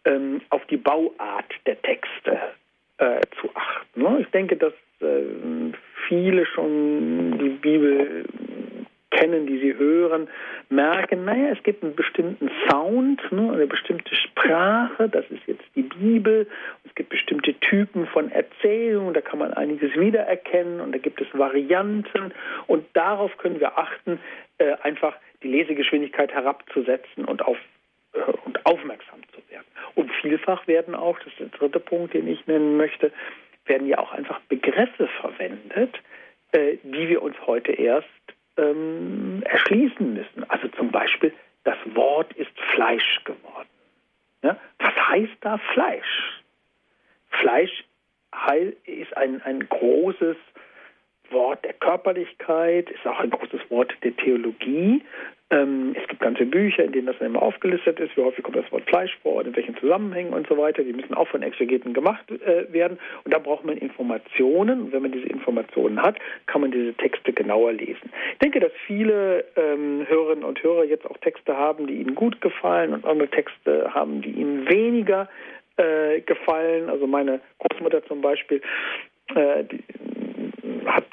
S2: ähm, auf die Bauart der Texte äh, zu achten. Ich denke, dass äh, viele schon die Bibel kennen, die sie hören, merken, naja, es gibt einen bestimmten Sound, ne, eine bestimmte Sprache, das ist jetzt die Bibel, es gibt bestimmte Typen von Erzählungen, da kann man einiges wiedererkennen und da gibt es Varianten und darauf können wir achten, äh, einfach die Lesegeschwindigkeit herabzusetzen und auf äh, und aufmerksam zu werden. Und vielfach werden auch, das ist der dritte Punkt, den ich nennen möchte, werden ja auch einfach Begriffe verwendet, äh, die wir uns heute erst ähm, erschließen müssen. Also zum Beispiel, das Wort ist Fleisch geworden. Ja? Was heißt da Fleisch? Fleisch ist ein, ein großes Wort der Körperlichkeit, ist auch ein großes Wort der Theologie. Ähm, es gibt ganze Bücher, in denen das immer aufgelistet ist, wie häufig kommt das Wort Fleisch vor und in welchen Zusammenhängen und so weiter. Die müssen auch von Exegeten gemacht äh, werden. Und da braucht man Informationen. Und wenn man diese Informationen hat, kann man diese Texte genauer lesen. Ich denke, dass viele ähm, Hörerinnen und Hörer jetzt auch Texte haben, die ihnen gut gefallen und andere Texte haben, die ihnen weniger äh, gefallen. Also meine Großmutter zum Beispiel äh, hat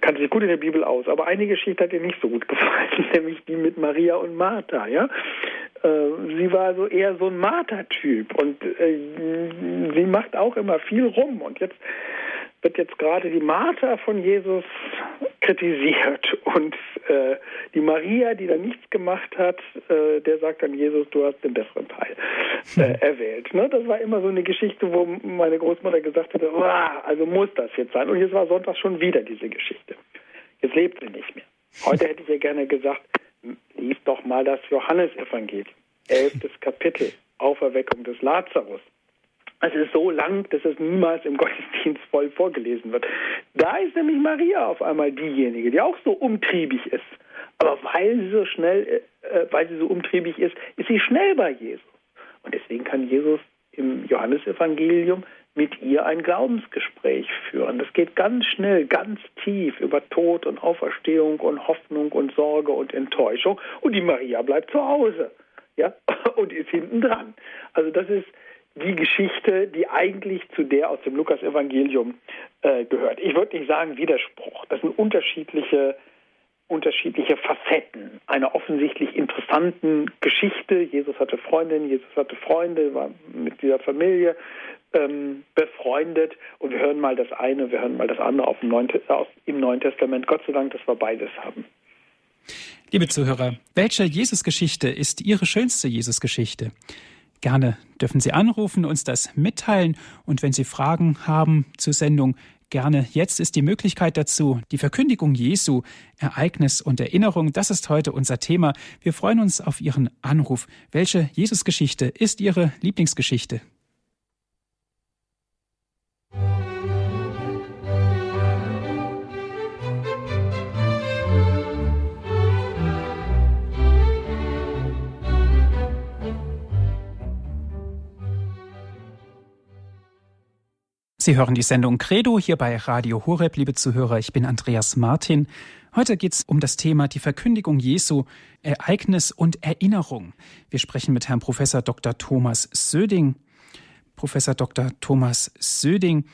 S2: kannte sich gut in der Bibel aus, aber eine Geschichte hat ihr nicht so gut gefallen, nämlich die mit Maria und Martha, ja. Äh, sie war so eher so ein Martha-Typ und äh, sie macht auch immer viel rum und jetzt wird jetzt gerade die Martha von Jesus kritisiert und äh, die Maria, die da nichts gemacht hat, äh, der sagt dann Jesus, du hast den besseren Teil äh, hm. erwählt. Ne? Das war immer so eine Geschichte, wo meine Großmutter gesagt hätte, also muss das jetzt sein. Und jetzt war Sonntag schon wieder diese Geschichte. Jetzt lebt sie nicht mehr. Heute hätte ich ihr gerne gesagt, lies doch mal das Johannesevangelium, elftes Kapitel, Auferweckung des Lazarus. Es ist so lang, dass es niemals im Gottesdienst voll vorgelesen wird. Da ist nämlich Maria auf einmal diejenige, die auch so umtriebig ist. Aber weil sie so schnell, äh, weil sie so umtriebig ist, ist sie schnell bei Jesus. Und deswegen kann Jesus im Johannesevangelium mit ihr ein Glaubensgespräch führen. Das geht ganz schnell, ganz tief über Tod und Auferstehung und Hoffnung und Sorge und Enttäuschung. Und die Maria bleibt zu Hause, ja, und ist hinten dran. Also das ist die Geschichte, die eigentlich zu der aus dem Lukas-Evangelium äh, gehört. Ich würde nicht sagen Widerspruch. Das sind unterschiedliche, unterschiedliche Facetten einer offensichtlich interessanten Geschichte. Jesus hatte Freundinnen, Jesus hatte Freunde, war mit dieser Familie ähm, befreundet. Und wir hören mal das eine, wir hören mal das andere dem Neuen, aus, im Neuen Testament. Gott sei Dank, dass wir beides haben.
S1: Liebe Zuhörer, welche Jesusgeschichte ist Ihre schönste Jesusgeschichte? Gerne dürfen Sie anrufen, uns das mitteilen und wenn Sie Fragen haben zur Sendung, gerne jetzt ist die Möglichkeit dazu. Die Verkündigung Jesu, Ereignis und Erinnerung, das ist heute unser Thema. Wir freuen uns auf Ihren Anruf. Welche Jesusgeschichte ist Ihre Lieblingsgeschichte? Sie hören die Sendung Credo hier bei Radio Horeb, liebe Zuhörer. Ich bin Andreas Martin. Heute geht es um das Thema die Verkündigung Jesu, Ereignis und Erinnerung. Wir sprechen mit Herrn Professor Dr. Thomas Söding. Professor Dr. Thomas Söding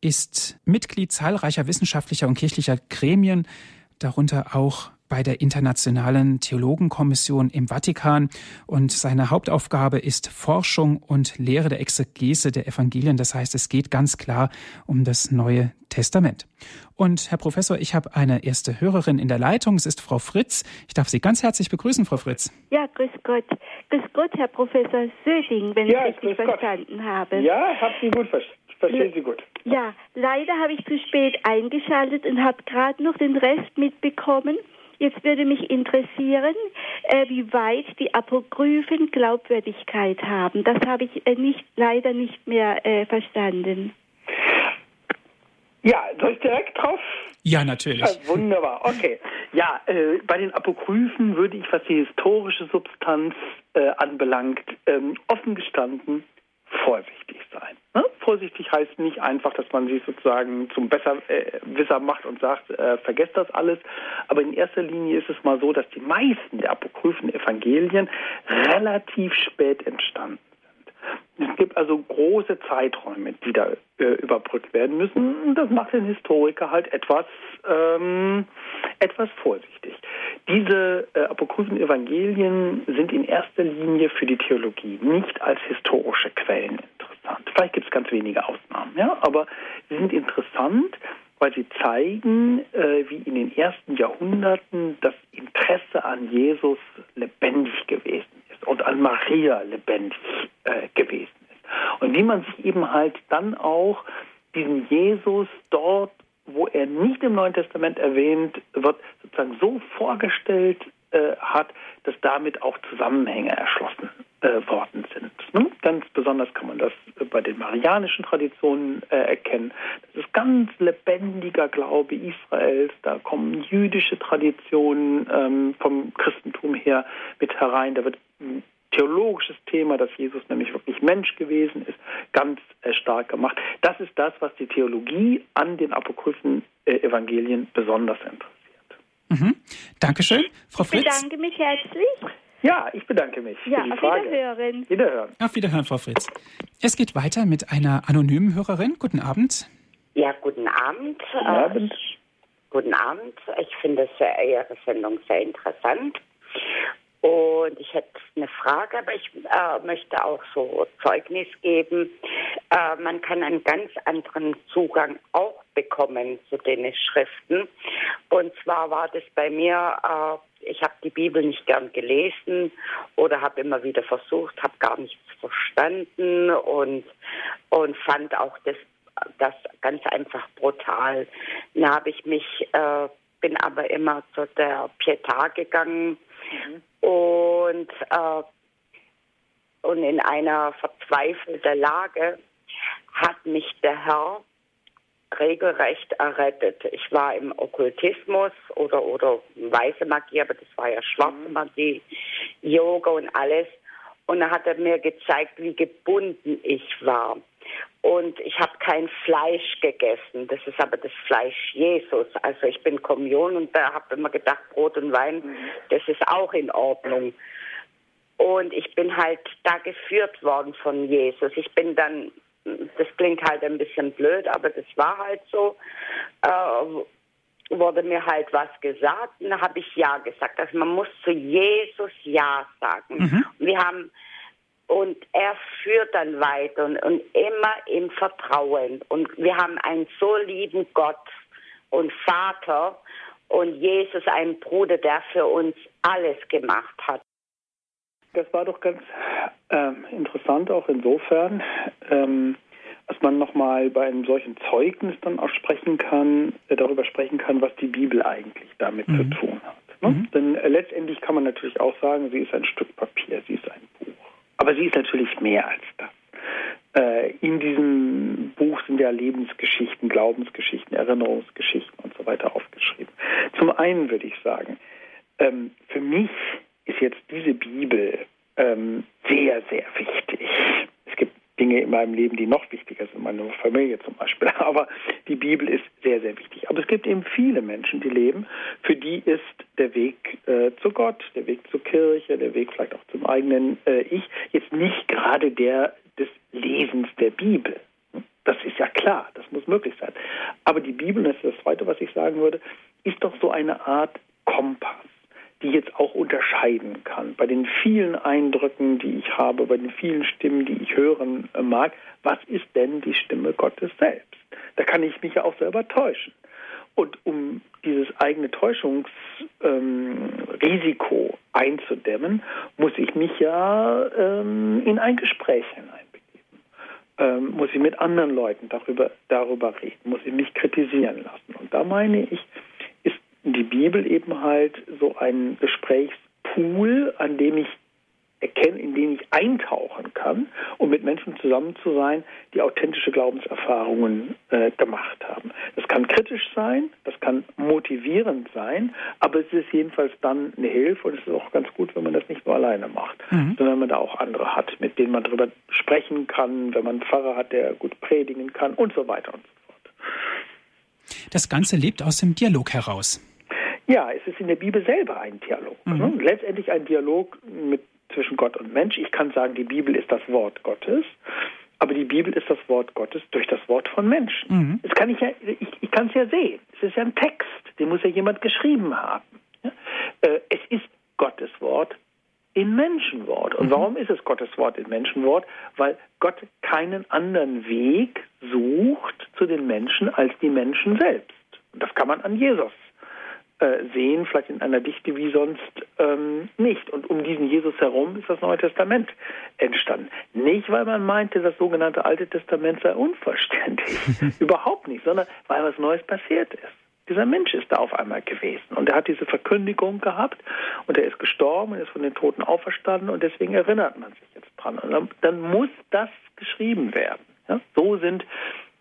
S1: ist Mitglied zahlreicher wissenschaftlicher und kirchlicher Gremien, darunter auch bei der Internationalen Theologenkommission im Vatikan und seine Hauptaufgabe ist Forschung und Lehre der Exegese der Evangelien. Das heißt, es geht ganz klar um das Neue Testament. Und Herr Professor, ich habe eine erste Hörerin in der Leitung. Es ist Frau Fritz. Ich darf Sie ganz herzlich begrüßen, Frau Fritz.
S3: Ja, grüß Gott. Grüß Gott, Herr Professor Söding, wenn ja, ich richtig verstanden Gott. habe.
S2: Ja, ich habe Sie gut verstanden. Verstehen Sie gut.
S3: Ja, leider habe ich zu spät eingeschaltet und habe gerade noch den Rest mitbekommen. Jetzt würde mich interessieren, äh, wie weit die Apokryphen Glaubwürdigkeit haben. Das habe ich äh, nicht, leider nicht mehr äh, verstanden.
S2: Ja, soll ich direkt drauf?
S1: Ja, natürlich.
S2: Ah, wunderbar, okay. Ja, äh, bei den Apokryphen würde ich, was die historische Substanz äh, anbelangt, ähm, offen gestanden vorsichtig sein. Ne? Vorsichtig heißt nicht einfach, dass man sich sozusagen zum Besserwisser äh, macht und sagt, äh, vergesst das alles. Aber in erster Linie ist es mal so, dass die meisten der apokryphen Evangelien relativ spät entstanden. Es gibt also große Zeiträume, die da äh, überbrückt werden müssen. Das macht den Historiker halt etwas, ähm, etwas vorsichtig. Diese äh, apokryphen Evangelien sind in erster Linie für die Theologie, nicht als historische Quellen interessant. Vielleicht gibt es ganz wenige Ausnahmen, ja, aber sie sind interessant, weil sie zeigen, äh, wie in den ersten Jahrhunderten das Interesse an Jesus lebendig gewesen ist und an Maria lebendig äh, gewesen ist. Und wie man sich eben halt dann auch diesen Jesus dort wo er nicht im Neuen Testament erwähnt wird, sozusagen so vorgestellt äh, hat, dass damit auch Zusammenhänge erschlossen äh, worden sind. Ne? Ganz besonders kann man das bei den marianischen Traditionen äh, erkennen. Das ist ganz lebendiger Glaube Israels. Da kommen jüdische Traditionen ähm, vom Christentum her mit herein. Da wird theologisches Thema, dass Jesus nämlich wirklich Mensch gewesen ist, ganz äh, stark gemacht. Das ist das, was die Theologie an den apokryphen äh, Evangelien besonders interessiert.
S1: Mhm. Dankeschön, Frau Fritz.
S3: Ich bedanke mich herzlich.
S2: Ja, ich bedanke mich
S3: ja,
S2: für die
S3: auf
S2: Frage.
S3: Wiederhören.
S2: Wiederhören.
S1: Auf Wiederhören, Frau Fritz. Es geht weiter mit einer anonymen Hörerin. Guten Abend.
S4: Ja, guten Abend.
S2: Guten Abend.
S4: Äh, guten Abend. Ich finde sehr, Ihre Sendung sehr interessant. Und ich hätte eine Frage, aber ich äh, möchte auch so Zeugnis geben. Äh, man kann einen ganz anderen Zugang auch bekommen zu den Schriften. Und zwar war das bei mir, äh, ich habe die Bibel nicht gern gelesen oder habe immer wieder versucht, habe gar nichts verstanden und, und fand auch das, das ganz einfach brutal. Dann habe ich mich, äh, bin aber immer zu der Pietà gegangen und, äh, und in einer verzweifelten Lage hat mich der Herr regelrecht errettet. Ich war im Okkultismus oder, oder weiße Magie, aber das war ja schwarze Magie, Yoga und alles. Und da hat er mir gezeigt, wie gebunden ich war. Und ich habe kein Fleisch gegessen. Das ist aber das Fleisch Jesus. Also ich bin Kommunion und da habe immer gedacht, Brot und Wein, das ist auch in Ordnung. Und ich bin halt da geführt worden von Jesus. Ich bin dann, das klingt halt ein bisschen blöd, aber das war halt so, äh, wurde mir halt was gesagt und da habe ich Ja gesagt. Also man muss zu Jesus Ja sagen.
S1: Mhm.
S4: Und wir haben und er führt dann weiter und, und immer im Vertrauen. Und wir haben einen so lieben Gott und Vater und Jesus, einen Bruder, der für uns alles gemacht hat.
S2: Das war doch ganz ähm, interessant auch insofern, ähm, dass man nochmal bei einem solchen Zeugnis dann auch sprechen kann, äh, darüber sprechen kann, was die Bibel eigentlich damit
S1: Mhm.
S2: zu tun hat. Ne?
S1: Mhm.
S2: Denn äh, letztendlich kann man natürlich auch sagen, sie ist ein Stück Papier, sie ist ein Buch. Aber sie ist natürlich mehr als das. Äh, in diesem Buch sind ja Lebensgeschichten, Glaubensgeschichten, Erinnerungsgeschichten und so weiter aufgeschrieben. Zum einen würde ich sagen, ähm, für mich ist jetzt diese Bibel ähm, sehr, sehr wichtig. Es gibt Dinge in meinem Leben, die noch wichtiger sind, meine Familie zum Beispiel. Aber die Bibel ist sehr, sehr wichtig. Aber es gibt eben viele Menschen, die leben, für die ist der Weg äh, zu Gott, der Weg zur Kirche, der Weg vielleicht auch zum eigenen äh, Ich jetzt nicht gerade der des Lesens der Bibel. Das ist ja klar, das muss möglich sein. Aber die Bibel, das ist das Zweite, was ich sagen würde, ist doch so eine Art Kompass, die jetzt auch unterscheiden kann bei den vielen Eindrücken, die ich habe, bei den vielen Stimmen, die ich hören äh, mag. Was ist denn die Stimme Gottes selbst? Da kann ich mich ja auch selber täuschen. Und um dieses eigene Täuschungsrisiko ähm, einzudämmen, muss ich mich ja ähm, in ein Gespräch hineinbegeben. Ähm, muss ich mit anderen Leuten darüber, darüber reden, muss ich mich kritisieren lassen. Und da meine ich, die Bibel eben halt so ein Gesprächspool, an dem ich erkennen, in den ich eintauchen kann, um mit Menschen zusammen zu sein, die authentische Glaubenserfahrungen äh, gemacht haben. Das kann kritisch sein, das kann motivierend sein, aber es ist jedenfalls dann eine Hilfe und es ist auch ganz gut, wenn man das nicht nur alleine macht,
S1: Mhm.
S2: sondern wenn man da auch andere hat, mit denen man darüber sprechen kann, wenn man einen Pfarrer hat, der gut predigen kann und so weiter und so fort.
S1: Das Ganze lebt aus dem Dialog heraus.
S2: Ja, es ist in der Bibel selber ein Dialog.
S1: Mhm.
S2: Ne? Letztendlich ein Dialog mit, zwischen Gott und Mensch. Ich kann sagen, die Bibel ist das Wort Gottes, aber die Bibel ist das Wort Gottes durch das Wort von Menschen.
S1: Mhm.
S2: Das kann ich ja, ich, ich kann es ja sehen. Es ist ja ein Text, den muss ja jemand geschrieben haben. Ja? Äh, es ist Gottes Wort in Menschenwort. Und warum ist es Gottes Wort in Menschenwort? Weil Gott keinen anderen Weg sucht zu den Menschen als die Menschen selbst. Und das kann man an Jesus sehen, vielleicht in einer Dichte wie sonst ähm, nicht. Und um diesen Jesus herum ist das Neue Testament entstanden. Nicht, weil man meinte, das sogenannte Alte Testament sei unvollständig. Überhaupt nicht, sondern weil was Neues passiert ist. Dieser Mensch ist da auf einmal gewesen und er hat diese Verkündigung gehabt und er ist gestorben und ist von den Toten auferstanden und deswegen erinnert man sich jetzt dran. Und dann, dann muss das geschrieben werden. Ja? So sind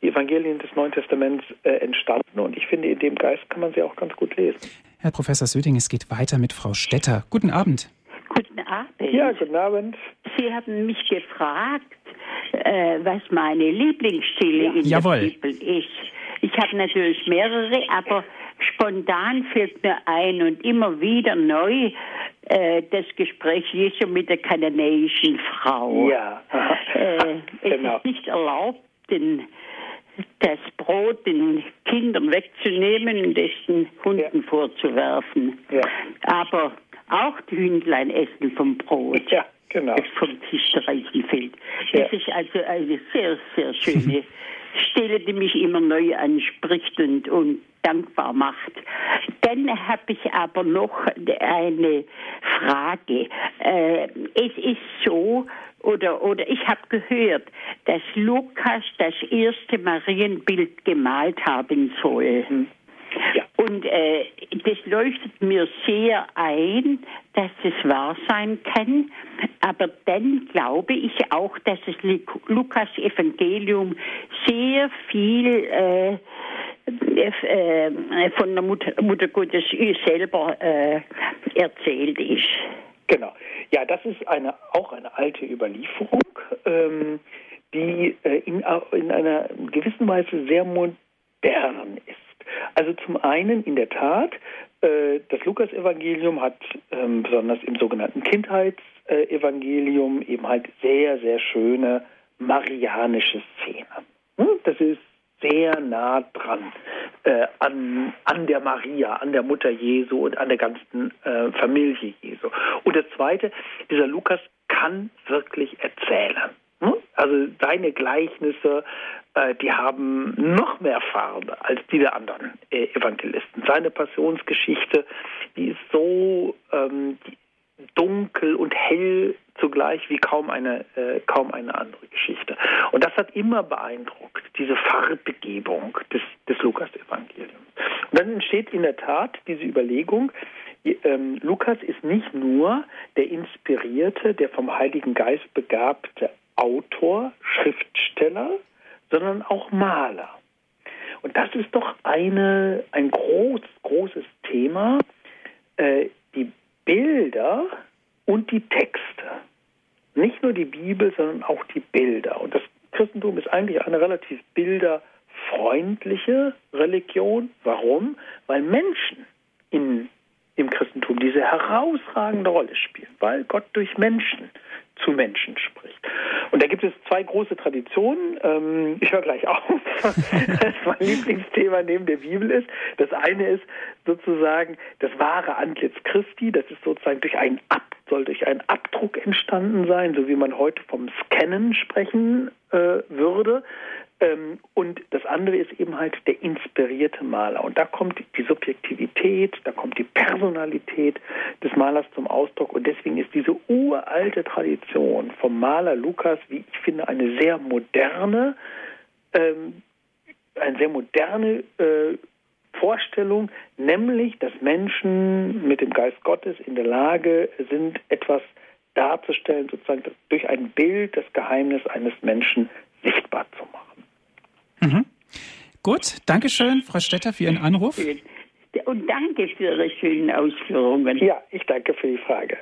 S2: die Evangelien des Neuen Testaments äh, entstanden und ich finde, in dem Geist kann man sie auch ganz gut lesen.
S1: Herr Professor Söding, es geht weiter mit Frau Stetter. Guten Abend.
S5: Guten Abend.
S2: Ja, guten Abend.
S5: Sie haben mich gefragt, äh, was meine Lieblingsstille in
S1: Jawohl.
S5: der Bibel ist. Ich habe natürlich mehrere, aber spontan fällt mir ein und immer wieder neu äh, das Gespräch Jesu mit der kananäischen Frau.
S2: Ja,
S5: äh, es
S2: genau.
S5: ist nicht erlaubt, den, das Brot den Kindern wegzunehmen und es den Hunden
S2: Ja.
S5: vorzuwerfen.
S2: Ja.
S5: Aber auch die Hündlein essen vom Brot.
S2: Ja, genau.
S5: Das vom Tisch Reichen fällt.
S2: Ja.
S5: Das ist also eine sehr, sehr schöne Stelle, die mich immer neu anspricht und, und dankbar macht. Dann habe ich aber noch eine Frage. Äh, es ist so, oder, oder ich habe gehört, dass Lukas das erste Marienbild gemalt haben soll.
S2: Ja.
S5: Und äh, das leuchtet mir sehr ein, dass es wahr sein kann. Aber dann glaube ich auch, dass das Luk- Lukas-Evangelium sehr viel äh, von der Mutter, Mutter Gottes selber äh, erzählt ist.
S2: Genau. Ja, das ist eine, auch eine alte Überlieferung, ähm, die äh, in, in einer gewissen Weise sehr modern ist. Also zum einen in der Tat, äh, das Lukas-Evangelium hat ähm, besonders im sogenannten Kindheitsevangelium eben halt sehr, sehr schöne marianische Szenen. Hm? Das ist sehr nah dran äh, an, an der Maria, an der Mutter Jesu und an der ganzen äh, Familie Jesu. Und das Zweite, dieser Lukas kann wirklich erzählen. Hm? Also seine Gleichnisse, äh, die haben noch mehr Farbe als die der anderen äh, Evangelisten. Seine Passionsgeschichte, die ist so ähm, die, dunkel und hell zugleich wie kaum eine äh, kaum eine andere Geschichte. Und das hat immer beeindruckt, diese Farbbegebung des, des Lukas-Evangeliums. Und dann entsteht in der Tat diese Überlegung, ähm, Lukas ist nicht nur der inspirierte, der vom Heiligen Geist begabte Autor, Schriftsteller, sondern auch Maler. Und das ist doch eine, ein groß, großes Thema, äh, Bilder und die Texte. Nicht nur die Bibel, sondern auch die Bilder. Und das Christentum ist eigentlich eine relativ bilderfreundliche Religion. Warum? Weil Menschen in, im Christentum diese herausragende Rolle spielen, weil Gott durch Menschen zu Menschen spricht. Und da gibt es zwei große Traditionen. Ähm, ich höre gleich auf, was mein Lieblingsthema neben der Bibel ist. Das eine ist sozusagen das wahre Antlitz Christi. Das ist sozusagen durch einen Ab, soll durch einen Abdruck entstanden sein, so wie man heute vom Scannen sprechen äh, würde. Ähm, und das andere ist eben halt der inspirierte Maler. Und da kommt die Subjektivität, da kommt die Personalität des Malers zum Ausdruck. Und deswegen ist diese uralte Tradition vom Maler Lukas, wie ich finde, eine sehr moderne, ähm, eine sehr moderne äh, Vorstellung, nämlich, dass Menschen mit dem Geist Gottes in der Lage sind, etwas darzustellen, sozusagen durch ein Bild das Geheimnis eines Menschen sichtbar zu machen.
S1: Gut, Dankeschön, Frau Stetter, für Ihren Anruf.
S5: Und danke für Ihre schönen Ausführungen.
S2: Ja, ich danke für die Frage.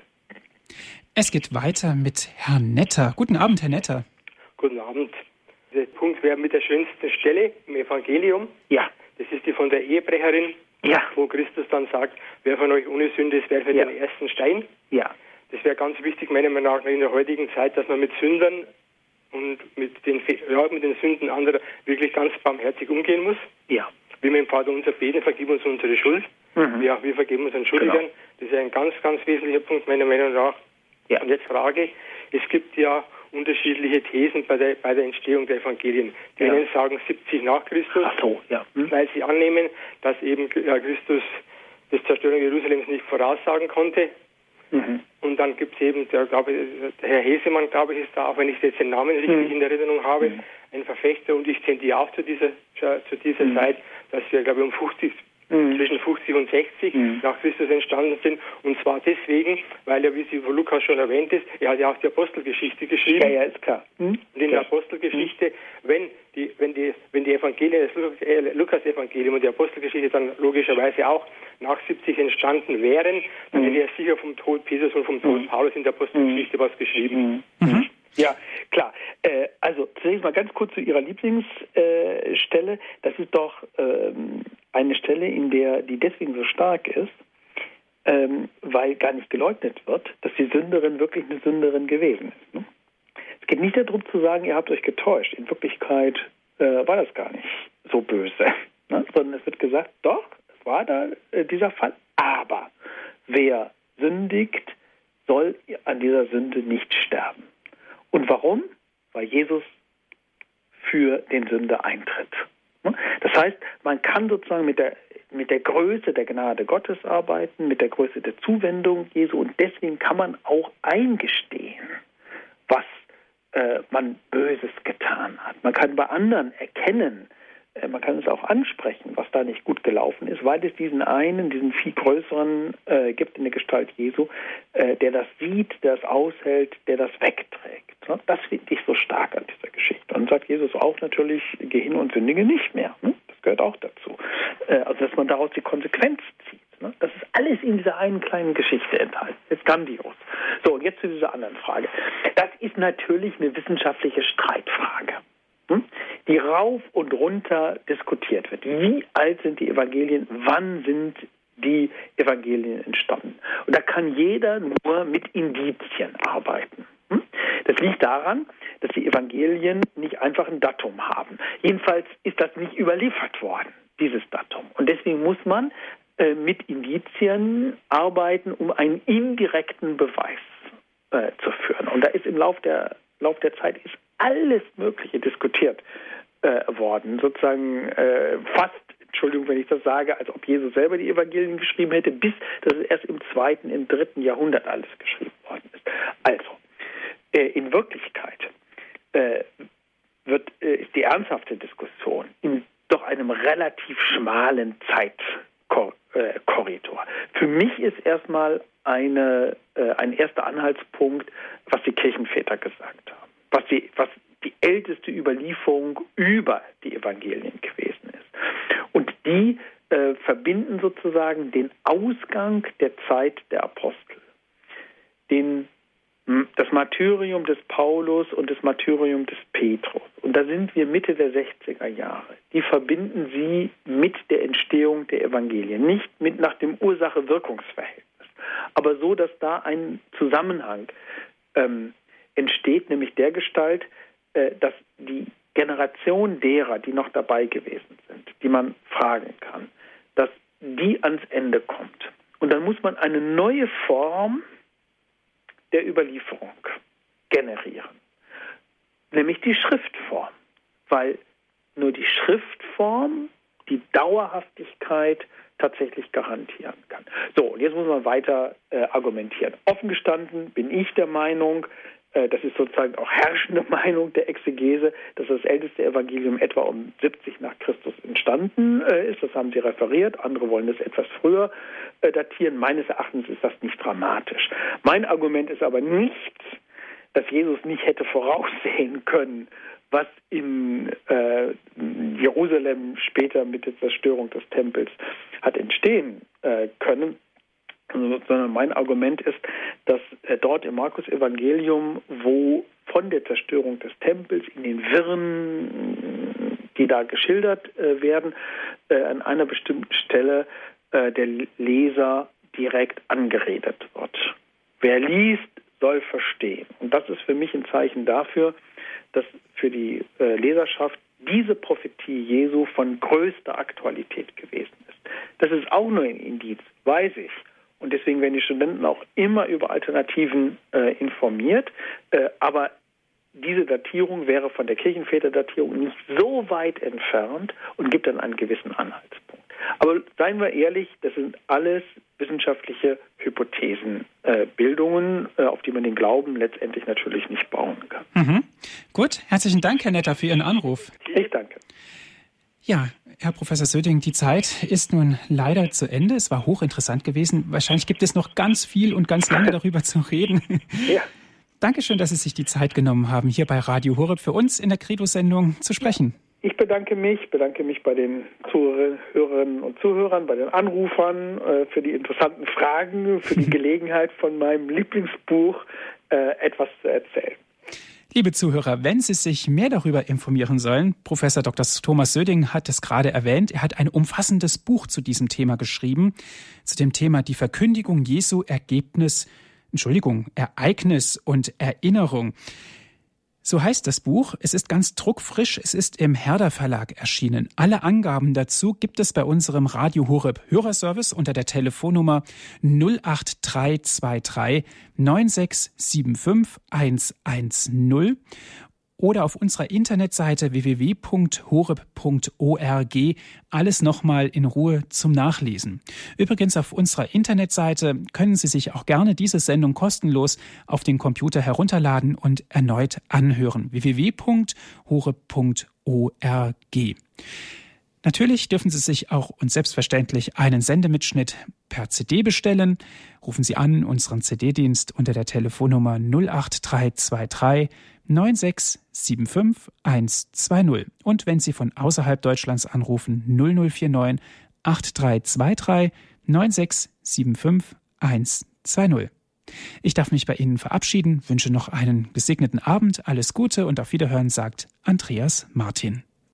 S1: Es geht weiter mit Herrn Netter. Guten Abend, Herr Netter.
S6: Guten Abend. Der Punkt wäre mit der schönsten Stelle im Evangelium.
S2: Ja.
S6: Das ist die von der Ehebrecherin,
S2: Ja.
S6: wo Christus dann sagt, wer von euch ohne Sünde ist, werfe
S2: Ja.
S6: den ersten Stein.
S2: Ja.
S6: Das wäre ganz wichtig, meiner Meinung nach, in der heutigen Zeit, dass man mit Sündern und mit den, ja, mit den Sünden anderer wirklich ganz barmherzig umgehen muss.
S2: Ja.
S6: Wie wir im Vater unser beten, vergib uns unsere Schuld.
S2: Mhm.
S6: Ja, wir vergeben unseren Schuldigern.
S2: Genau.
S6: Das ist ein ganz, ganz wesentlicher Punkt meiner Meinung nach.
S2: Ja.
S6: Und jetzt Frage, es gibt ja unterschiedliche Thesen bei der, bei der Entstehung der Evangelien. Die
S2: Ja.
S6: einen sagen 70 nach Christus,
S2: Ach so, ja. Hm?
S6: weil sie annehmen, dass eben Christus das Zerstörung Jerusalems nicht voraussagen konnte.
S2: Mhm.
S6: Und dann gibt es eben, der, glaube ich, der Herr Hesemann, glaube ich, ist da, auch wenn ich jetzt den Namen richtig
S2: Mhm.
S6: in Erinnerung habe, ein Verfechter und ich tendiere auch zu dieser, zu dieser
S2: Mhm.
S6: Zeit, dass wir, glaube ich, um 50,
S2: Mhm.
S6: zwischen 50 und 60
S2: Mhm.
S6: nach Christus entstanden sind. Und zwar deswegen, weil er, wie sie von Lukas schon erwähnt ist, er hat ja auch die Apostelgeschichte geschrieben.
S2: Ja, ja, ist klar. Hm?
S6: Und in der Apostelgeschichte, wenn die, wenn die, wenn die Evangelien, das äh, Lukas-Evangelium und die Apostelgeschichte dann logischerweise auch nach 70 entstanden wären, dann hätte er sicher vom Tod Petrus und vom Tod Paulus in der Apostelgeschichte was geschrieben.
S1: Mhm.
S2: Ja, klar. Äh, also zunächst mal ganz kurz zu Ihrer Lieblingsstelle. Äh, das ist doch ähm, eine Stelle, in der die deswegen so stark ist, ähm, weil gar nicht geleugnet wird, dass die Sünderin wirklich eine Sünderin gewesen ist. Ne? Es geht nicht darum zu sagen, ihr habt euch getäuscht. In Wirklichkeit äh, war das gar nicht so böse, ne? sondern es wird gesagt, doch, es war da äh, dieser Fall, aber wer sündigt, soll an dieser Sünde nicht sterben. Und warum? Weil Jesus für den Sünder eintritt. Ne? Das heißt, man kann sozusagen mit der, mit der Größe der Gnade Gottes arbeiten, mit der Größe der Zuwendung Jesu und deswegen kann man auch eingestehen, was äh, man Böses getan hat. Man kann bei anderen erkennen, man kann es auch ansprechen, was da nicht gut gelaufen ist, weil es diesen einen, diesen viel größeren äh, gibt in der Gestalt Jesu, äh, der das sieht, der das aushält, der das wegträgt. Das finde ich so stark an dieser Geschichte. Und sagt Jesus auch natürlich, geh hin und sündige nicht mehr. Ne? Das gehört auch dazu. Äh, also, dass man daraus die Konsequenz zieht. Ne? Das ist alles in dieser einen kleinen Geschichte enthalten. Ist grandios. So, und jetzt zu dieser anderen Frage. Das ist natürlich eine wissenschaftliche Streitfrage. Die rauf und runter diskutiert wird. Wie alt sind die Evangelien? Wann sind die Evangelien entstanden? Und da kann jeder nur mit Indizien arbeiten. Hm? Das liegt daran, dass die Evangelien nicht einfach ein Datum haben. Jedenfalls ist das nicht überliefert worden, dieses Datum. Und deswegen muss man äh, mit Indizien arbeiten, um einen indirekten Beweis äh, zu führen. Und da ist im Lauf der, Lauf der Zeit ist alles Mögliche diskutiert äh, worden. Sozusagen äh, fast, Entschuldigung, wenn ich das sage, als ob Jesus selber die Evangelien geschrieben hätte, bis das erst im zweiten, im dritten Jahrhundert alles geschrieben worden ist. Also, äh, in Wirklichkeit äh, wird, äh, ist die ernsthafte Diskussion in doch einem relativ schmalen Zeitkorridor. Äh, Für mich ist erstmal eine, ein erster Anhaltspunkt, was die Kirchenväter gesagt haben was die, was die älteste Überlieferung über die Evangelien gewesen ist. Und die äh, verbinden sozusagen den Ausgang der Zeit der Apostel, den, hm, das Martyrium des Paulus und das Martyrium des Petrus. Und da sind wir Mitte der 60er Jahre. Die verbinden sie mit der Entstehung der Evangelien, nicht mit nach dem Ursache-Wirkungsverhältnis, aber so, dass da ein Zusammenhang ähm, entsteht, nämlich der Gestalt, äh, dass die Generation derer, die noch dabei gewesen sind, die man fragen kann, dass die ans Ende kommt. Und dann muss man eine neue Form der Überlieferung generieren, nämlich die Schriftform, weil nur die Schriftform die Dauerhaftigkeit tatsächlich garantieren kann. So, und jetzt muss man weiter äh, argumentieren. Offen gestanden bin ich der Meinung, das ist sozusagen auch herrschende Meinung der Exegese, dass das älteste Evangelium etwa um 70 nach Christus entstanden äh, ist. Das haben sie referiert. Andere wollen das etwas früher äh, datieren. Meines Erachtens ist das nicht dramatisch. Mein Argument ist aber nicht, dass Jesus nicht hätte voraussehen können, was in äh, Jerusalem später mit der Zerstörung des Tempels hat entstehen äh, können, sondern mein Argument ist, dass äh, dort im Markus Evangelium, wo von der Zerstörung des Tempels in den Wirren, die da geschildert äh, werden, äh, an einer bestimmten Stelle der Leser direkt angeredet wird. Wer liest, soll verstehen. Und das ist für mich ein Zeichen dafür, dass für die Leserschaft diese Prophetie Jesu von größter Aktualität gewesen ist. Das ist auch nur ein Indiz, weiß ich. Und deswegen werden die Studenten auch immer über Alternativen äh, informiert. Äh, aber diese Datierung wäre von der Kirchenväterdatierung nicht so weit entfernt und gibt dann einen gewissen Anhaltspunkt. Aber seien wir ehrlich, das sind alles wissenschaftliche Hypothesenbildungen, äh, äh, auf die man den Glauben letztendlich natürlich nicht bauen kann.
S1: Mhm. Gut, herzlichen Dank, Herr Netter, für Ihren Anruf.
S2: Ich danke.
S1: Ja, Herr Professor Söding, die Zeit ist nun leider zu Ende. Es war hochinteressant gewesen. Wahrscheinlich gibt es noch ganz viel und ganz lange darüber zu reden. Ja. Dankeschön, dass Sie sich die Zeit genommen haben, hier bei Radio Horeb für uns in der Credo-Sendung zu sprechen.
S2: Ich bedanke mich, bedanke mich bei den Zuhörerinnen und Zuhörern, bei den Anrufern äh, für die interessanten Fragen, für die Gelegenheit von meinem Lieblingsbuch äh, etwas zu erzählen.
S1: Liebe Zuhörer, wenn Sie sich mehr darüber informieren sollen, Professor Dr. Thomas Söding hat es gerade erwähnt, er hat ein umfassendes Buch zu diesem Thema geschrieben, zu dem Thema die Verkündigung Jesu Ergebnis, Entschuldigung, Ereignis und Erinnerung. So heißt das Buch. Es ist ganz druckfrisch. Es ist im Herder Verlag erschienen. Alle Angaben dazu gibt es bei unserem Radio Horeb Hörerservice unter der Telefonnummer 08323 9675 110 oder auf unserer Internetseite www.horeb.org alles nochmal in Ruhe zum Nachlesen. Übrigens auf unserer Internetseite können Sie sich auch gerne diese Sendung kostenlos auf den Computer herunterladen und erneut anhören. www.horeb.org. Natürlich dürfen Sie sich auch und selbstverständlich einen Sendemitschnitt per CD bestellen. Rufen Sie an unseren CD-Dienst unter der Telefonnummer 08323 9675 120. Und wenn Sie von außerhalb Deutschlands anrufen, 0049 8323 9675 120. Ich darf mich bei Ihnen verabschieden, wünsche noch einen gesegneten Abend, alles Gute und auf Wiederhören, sagt Andreas Martin.